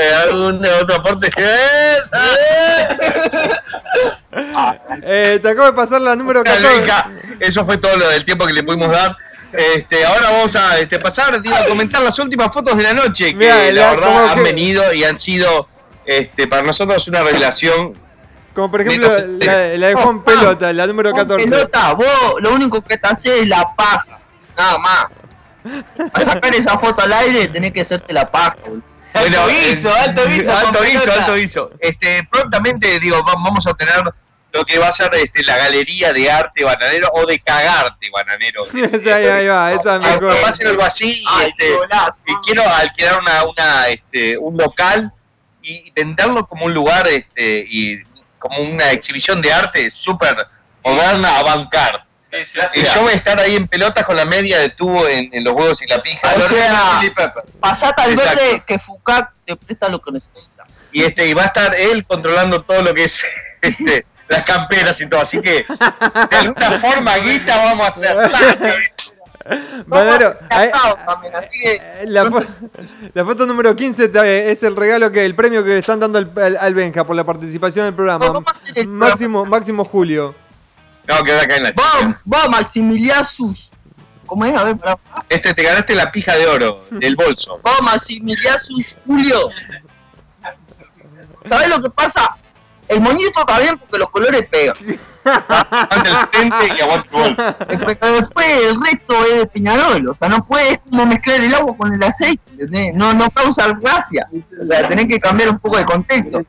Eh, ¿Algún otro aporte? [laughs] Eh, te acabo de pasar la número 14. Venga, Eso fue todo lo del tiempo que le pudimos dar. Este, ahora vamos a este, pasar digo, a comentar las últimas fotos de la noche que Mirá, la la- verdad han que- venido y han sido este, para nosotros una revelación. Como por ejemplo Neto, la, la de Juan Pelota, la número Con 14. pelota, vos lo único que te haces es la paja. Nada más. [laughs] Para sacar esa foto al aire tenés que hacerte la paja. boludo. Bueno, guiso, eh, alto guiso, alto guiso, alto guiso. Este, prontamente digo, va- vamos a tener lo que va a ser este, la galería de arte bananero o de cagarte bananero. [laughs] Esa ahí, ahí va, esa es mejor. Va a ser algo así y, Ay, este, y quiero alquilar una, una, este, un local y venderlo como un lugar este, y como una exhibición de arte súper moderna, avant Y yo voy a estar ahí en pelotas con la media de tubo en, en los huevos y la pija. O sea, pasate al Exacto. verde que Fucac te presta lo que necesita. Y este, y va a estar él controlando todo lo que es [laughs] este, las camperas y todo. Así que de alguna forma, guita, vamos a hacer. Bananero, ahí- Casado también, así que eh, la, fo- [laughs] la foto número 15 te- es el regalo que el premio que le están dando al, al- al Benja por la participación en el programa. Vamos a hacer el Máximo, Máximo Julio. No, queda acá en la vos, chica. vos Maximiliasus. ¿Cómo es? A ver, pará. Este, te ganaste la pija de oro del bolso. Vos Maximiliasus Julio. ¿Sabés lo que pasa? El moñito está bien porque los colores pegan. [laughs] Aguante el frente y aguante el bolso. Pero después el resto es de Peñarol. O sea, no puedes como mezclar el agua con el aceite. ¿entendés? No, no causa gracia. O sea, tenés que cambiar un poco de contexto.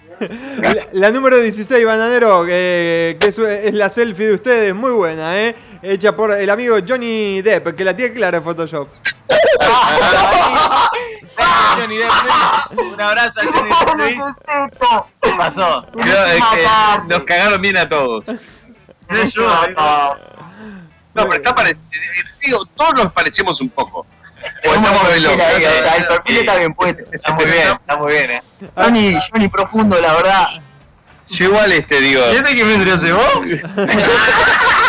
La, la número 16, Bananero, eh, que es, es la selfie de ustedes, muy buena, ¿eh? Hecha por el amigo Johnny Depp, que la tiene clara en Photoshop. [laughs] Johnny Depp, [laughs] Un abrazo a Johnny Depp. ¿Qué pasó? Creo es que nos cagaron bien a todos. No pero está parecido. Todos nos parecemos un poco. O ¿Cómo estamos lo re locos. quisiera, eh? O sea, el perfil está bien puesto. Está muy bien, está muy bien, eh. Johnny, Johnny profundo, la verdad. Yo igual este digo. ¿Y este vendría a ser vos? [laughs] [laughs]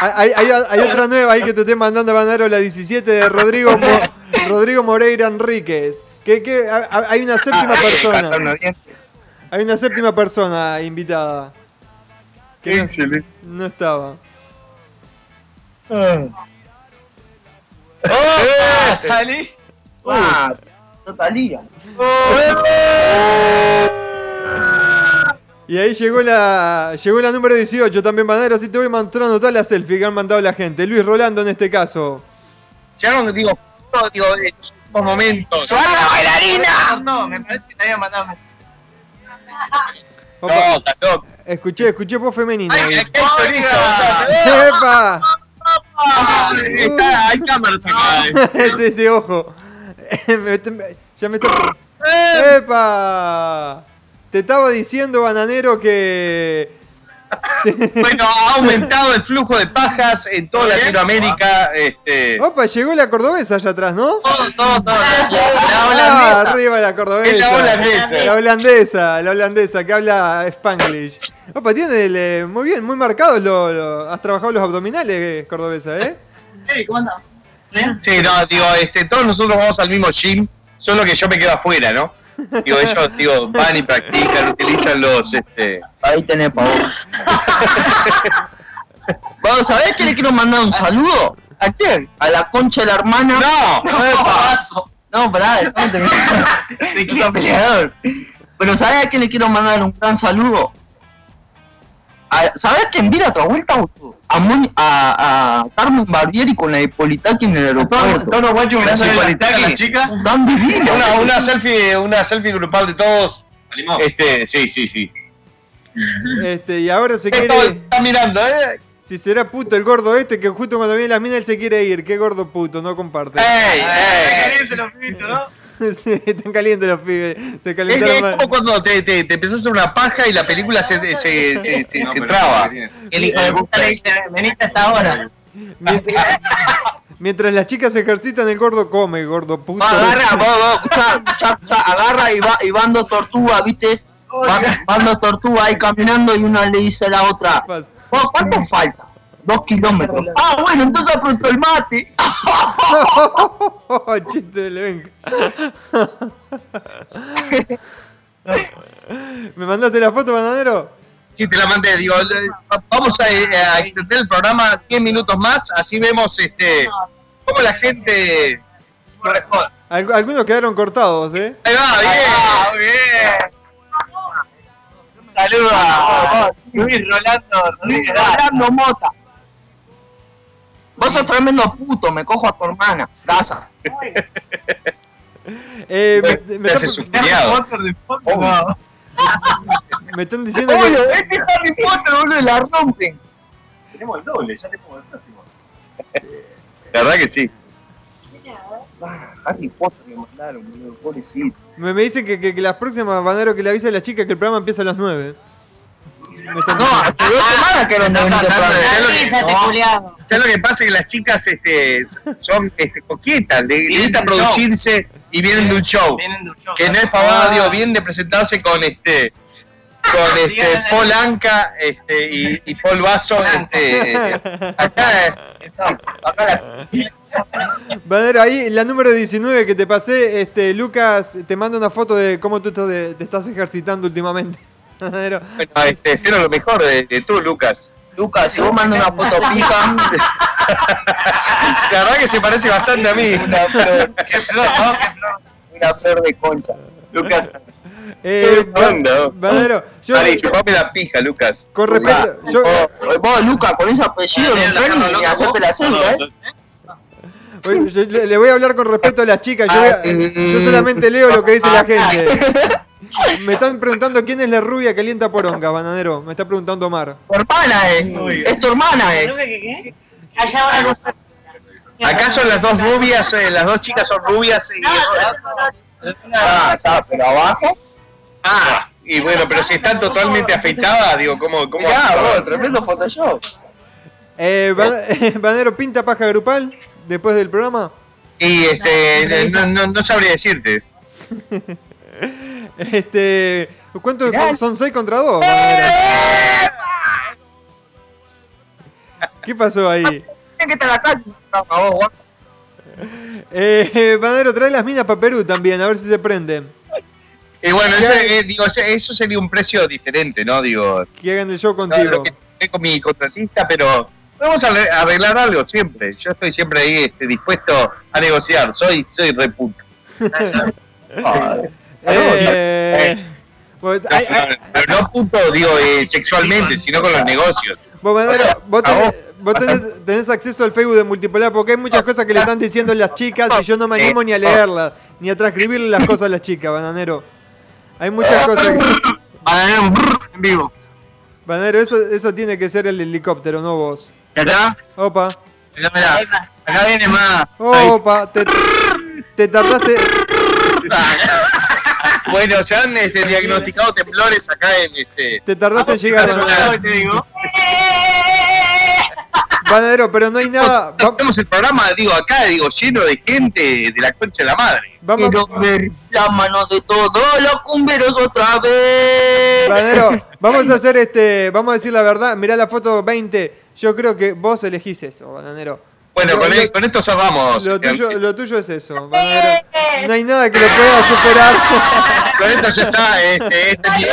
Hay, hay- hay otra nueva ahí que te estoy mandando, Bananero, la 17 de Rodrigo, Mo- [laughs] Rodrigo Moreira Enríquez. Que, que ha- ha- hay una séptima persona. Hay una séptima persona invitada. Que no, estaba. ¡Oh! ¿Salí? Ah, totalía. Y ahí llegó la llegó la número 18 también, Bananero. Así te voy mostrando todas las selfies que han mandado la gente. Luis Rolando en este caso. Llegaron, digo, no, digo, en sus momentos. ¡Suena la bailarina! No, me parece que te había mandado. Opa, No, loco. escuché, escuché voz femenina. ¡Ay, hay chorizo! ¡Epa! Está, hay cámaras acá. [laughs] eh. sí, sí, ojo. [laughs] Ya me está. ¡Epa! Te estaba diciendo, bananero, que. [laughs] Bueno, ha aumentado el flujo de pajas en toda Latinoamérica. Este, Opa, llegó la cordobesa allá atrás, ¿no? Todo, todo, todo. Ah, holandesa. arriba la cordobesa. Es la holandesa. La holandesa, la holandesa que habla Spanglish. Opa, tiene el, eh, muy bien, muy marcado. Lo, lo- has trabajado los abdominales, eh, cordobesa, ¿eh? Hey, ¿cómo andás? ¿Bien? sí, no, digo, este, todos nosotros vamos al mismo gym, solo que yo me quedo afuera, ¿no? Digo, ellos, digo, van y practican, utilizan los, este... Ahí tenés pa' vos. Vos, ¿sabés que le quiero mandar un saludo? ¿A quién? A la concha de la hermana. ¡No! No, no, pará, déjame terminar. ¿De qué [laughs] peleador? Pero ¿sabés a quién le quiero mandar un gran saludo? A- ¿Sabés quién viene a otra vuelta? boludo? A, Moni- a, a Carmen Barbieri con la Hipolitaki en el aeropuerto. Todos los guachos mirando Sí, la Politaki. la chica. Tan divino. Una, una selfie, una selfie grupal de todos. Animó. Este, sí, sí, sí. Este, y ahora se quiere. está mirando, ¿eh? Si será puto el gordo este que justo cuando viene la mina él se quiere ir. Qué gordo puto, no comparte. ¡Ey, Está ey! [laughs] están calientes los pibes. Se Es, calentaron es mal. como cuando te, te, te empezás a hacer una paja y la película se, se, se, se, se- se traba. El hijo de puta le dice, veniste hasta ahora. Mientras, [laughs] mientras las chicas se ejercitan, el gordo come, gordo puto. Va, agarra, vos, vos, escuchá, [laughs] escuchá, escuchá, agarra y va, y van dos tortugas, ¿viste? Van, van dos tortugas ahí caminando y una le dice a la otra, "Vos, ¿cuánto falta? Dos kilómetros. Ah, bueno, entonces apretó el mate. [laughs] Chiste de Levenca. [laughs] ¿Me mandaste la foto, bananero? Sí, te la mandé. Digo, eh, vamos a, eh, a extender el programa 10 minutos más, así vemos este cómo la gente responde. Algu- algunos quedaron cortados, ¿eh? Ahí va, bien. Bien. Saludos Luis Rolando. Rolando Mota. Vos sos tremendo puto, me cojo a tu hermana. Casa. [laughs] Eh, me, me hace su [laughs] están diciendo que. Obvio, este Harry Potter, boludo, la rompen. Tenemos el doble, ya tenemos el próximo. La verdad que sí. Harry Potter me mandaron, boludo, pobrecito. Me, me dicen que, que, que las próximas bananero que le avise a la chica que el programa empieza a las 9. Me están No, hace dos semanas que no. ¿Sabes lo que pasa? Que las chicas este, son este, coquetas, le, le gusta show. producirse y vienen de un show. Vienen de un show. Que no es pavada, digo, vienen de presentarse con este con [laughs] este Paul Anca este, y, y Paul Vaso este, acá eh, Acá la- Banero, ahí la número 19 que te pasé, este, Lucas, te manda una foto de cómo tú te, te estás ejercitando últimamente. Bueno, este, espero lo mejor de, de tú Lucas Lucas, si vos mandas una foto [laughs] pija, la verdad que se parece bastante a mí una flor, una flor de concha. Lucas, Eh. Banero, yo, Dale, chupame la pija Lucas con respeto, yo, Vos, vos, Lucas, con ese apellido no entrás ni, hacerte la cédula, ¿eh? Yo le le voy a hablar con respeto a las chicas. Yo, voy a- yo solamente leo lo que dice la gente. [laughs] [laughs] Me están preguntando quién es la rubia que alienta poronga, bananero. Me está preguntando Omar. Tu hermana, ¿eh? Es tu hermana, ¿eh? ¿Qué? Allá ahora no sé. acá son las dos rubias eh, las dos chicas son rubias y Ah, pero abajo. ah y bueno pero si están totalmente afeitadas digo cómo cómo tremendo Photoshop. Eh, Ban- [laughs] bananero, ¿pinta paja grupal después del programa? y este no, no, no sabría decirte [laughs] Este, ¿Cuántos Mirá. son 6 contra 2? Bananero? ¿Qué pasó ahí? Que estar acá. si no, a vos, guapo. Eh, [laughs] bananero, trae las minas para Perú también, a ver si se prenden. Y bueno, ¿Qué eso, eh, digo, eso sería un precio diferente, ¿no? Digo, Que hagan el show no, contigo. lo que tengo con mi contratista, pero vamos a arre- arreglar algo siempre. Yo estoy siempre ahí este, dispuesto a negociar. Soy, soy reputo. [laughs] Eh, hay- hay- Pero no puto, digo, eh, sexualmente, sino con los negocios. Vos, Bananero, vos, tenés, vos. tenés- tenés acceso al Facebook de Multipolar porque hay muchas cosas que le están diciendo las chicas y yo no me animo ni a leerlas, ni a transcribirle las cosas a las chicas, Bananero. Hay muchas cosas que... Bananero en vivo. Bananero, eso, eso tiene que ser el helicóptero, no vos. ¿Y acá? Opa, mirá. Acá viene más. opa, te, te tardaste... Bueno, se han este, diagnosticado temblores acá en este. Te tardaste en llegar, Bananero. Te digo. Bananero, pero no hay nada... Tenemos el programa, digo, acá, digo, lleno de gente de la concha de la madre. vamos, Quiero ver la mano de todos los cumberos otra vez. Bananero, [laughs] vamos a hacer este... Vamos a decir la verdad, mirá la foto 20. Yo creo que vos elegís eso, Bananero. Bueno, Lo- con, lo- el- con esto cerramos. Lo este, tuyo, lo tuyo es eso, [laughs] Bananero. No hay nada que lo pueda superar. [laughs] Con esto ya está. Este, este es mi-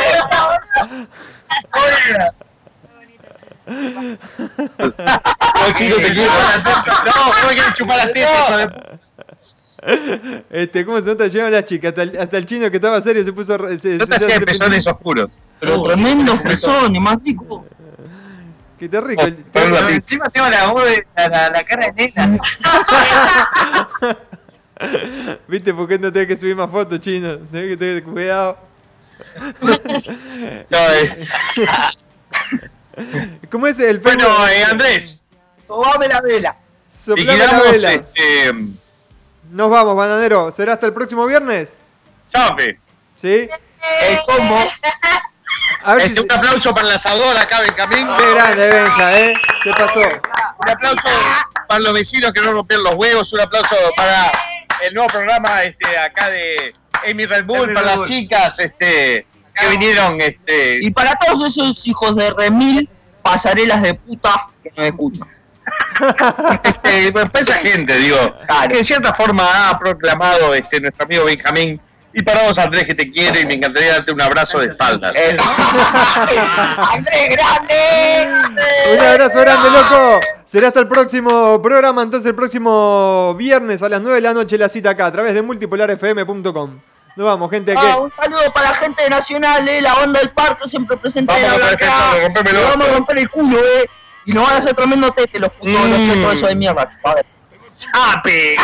No, chico, te quiero. No, no me quieres chupar las tetas. Este, ¿cómo se nota? Llegan las chicas. Hasta el, hasta el chino que estaba serio se puso. re- Se, No te se- pezones oscuros. Pero tremendo y más rico. Que te rico. el- Pero la- encima tengo la voz de la, la, la cara de nena. [laughs] ¿Viste por qué no tenés que subir más fotos, chino? Tenés que tener cuidado. [laughs] No, eh, ¿Cómo es el Bueno, eh, Andrés, Sobame la vela. Soplame la vela. este. Nos vamos, bananero. ¿Será hasta el próximo viernes? Chape. ¿Sí? El combo. [laughs] A ver si. Este, un aplauso para el asador acá, Benjamín. Qué grande, Benja, ¿eh? ¿Qué pasó? Un aplauso para los vecinos que no rompieron los huevos. Un aplauso para el nuevo programa este, acá de Amy Red Bull, Amy para Red las Bull. chicas este, que vinieron. Este, Y para todos esos hijos de remil, pasarelas de puta que nos escuchan. [laughs] este, pues, esa gente, digo, que de cierta forma ha proclamado este, nuestro amigo Benjamín. Y para vos, Andrés, que te quiero y me encantaría darte un abrazo de espaldas. [laughs] ¡Andrés Grande! Un abrazo grande, loco. Será hasta el próximo programa, entonces el próximo viernes a las 9 de la noche la cita acá, a través de multipolarfm.com. Nos vamos, gente. Ah, que un saludo para la gente de Nacional, eh, la banda del parque siempre presente Vamos en a la romper blanca. el vamos a romper culo, eh. Y nos van a hacer tremendo tete los putos, Mm. los chetos esos de mierda. A ver. ¡Chape!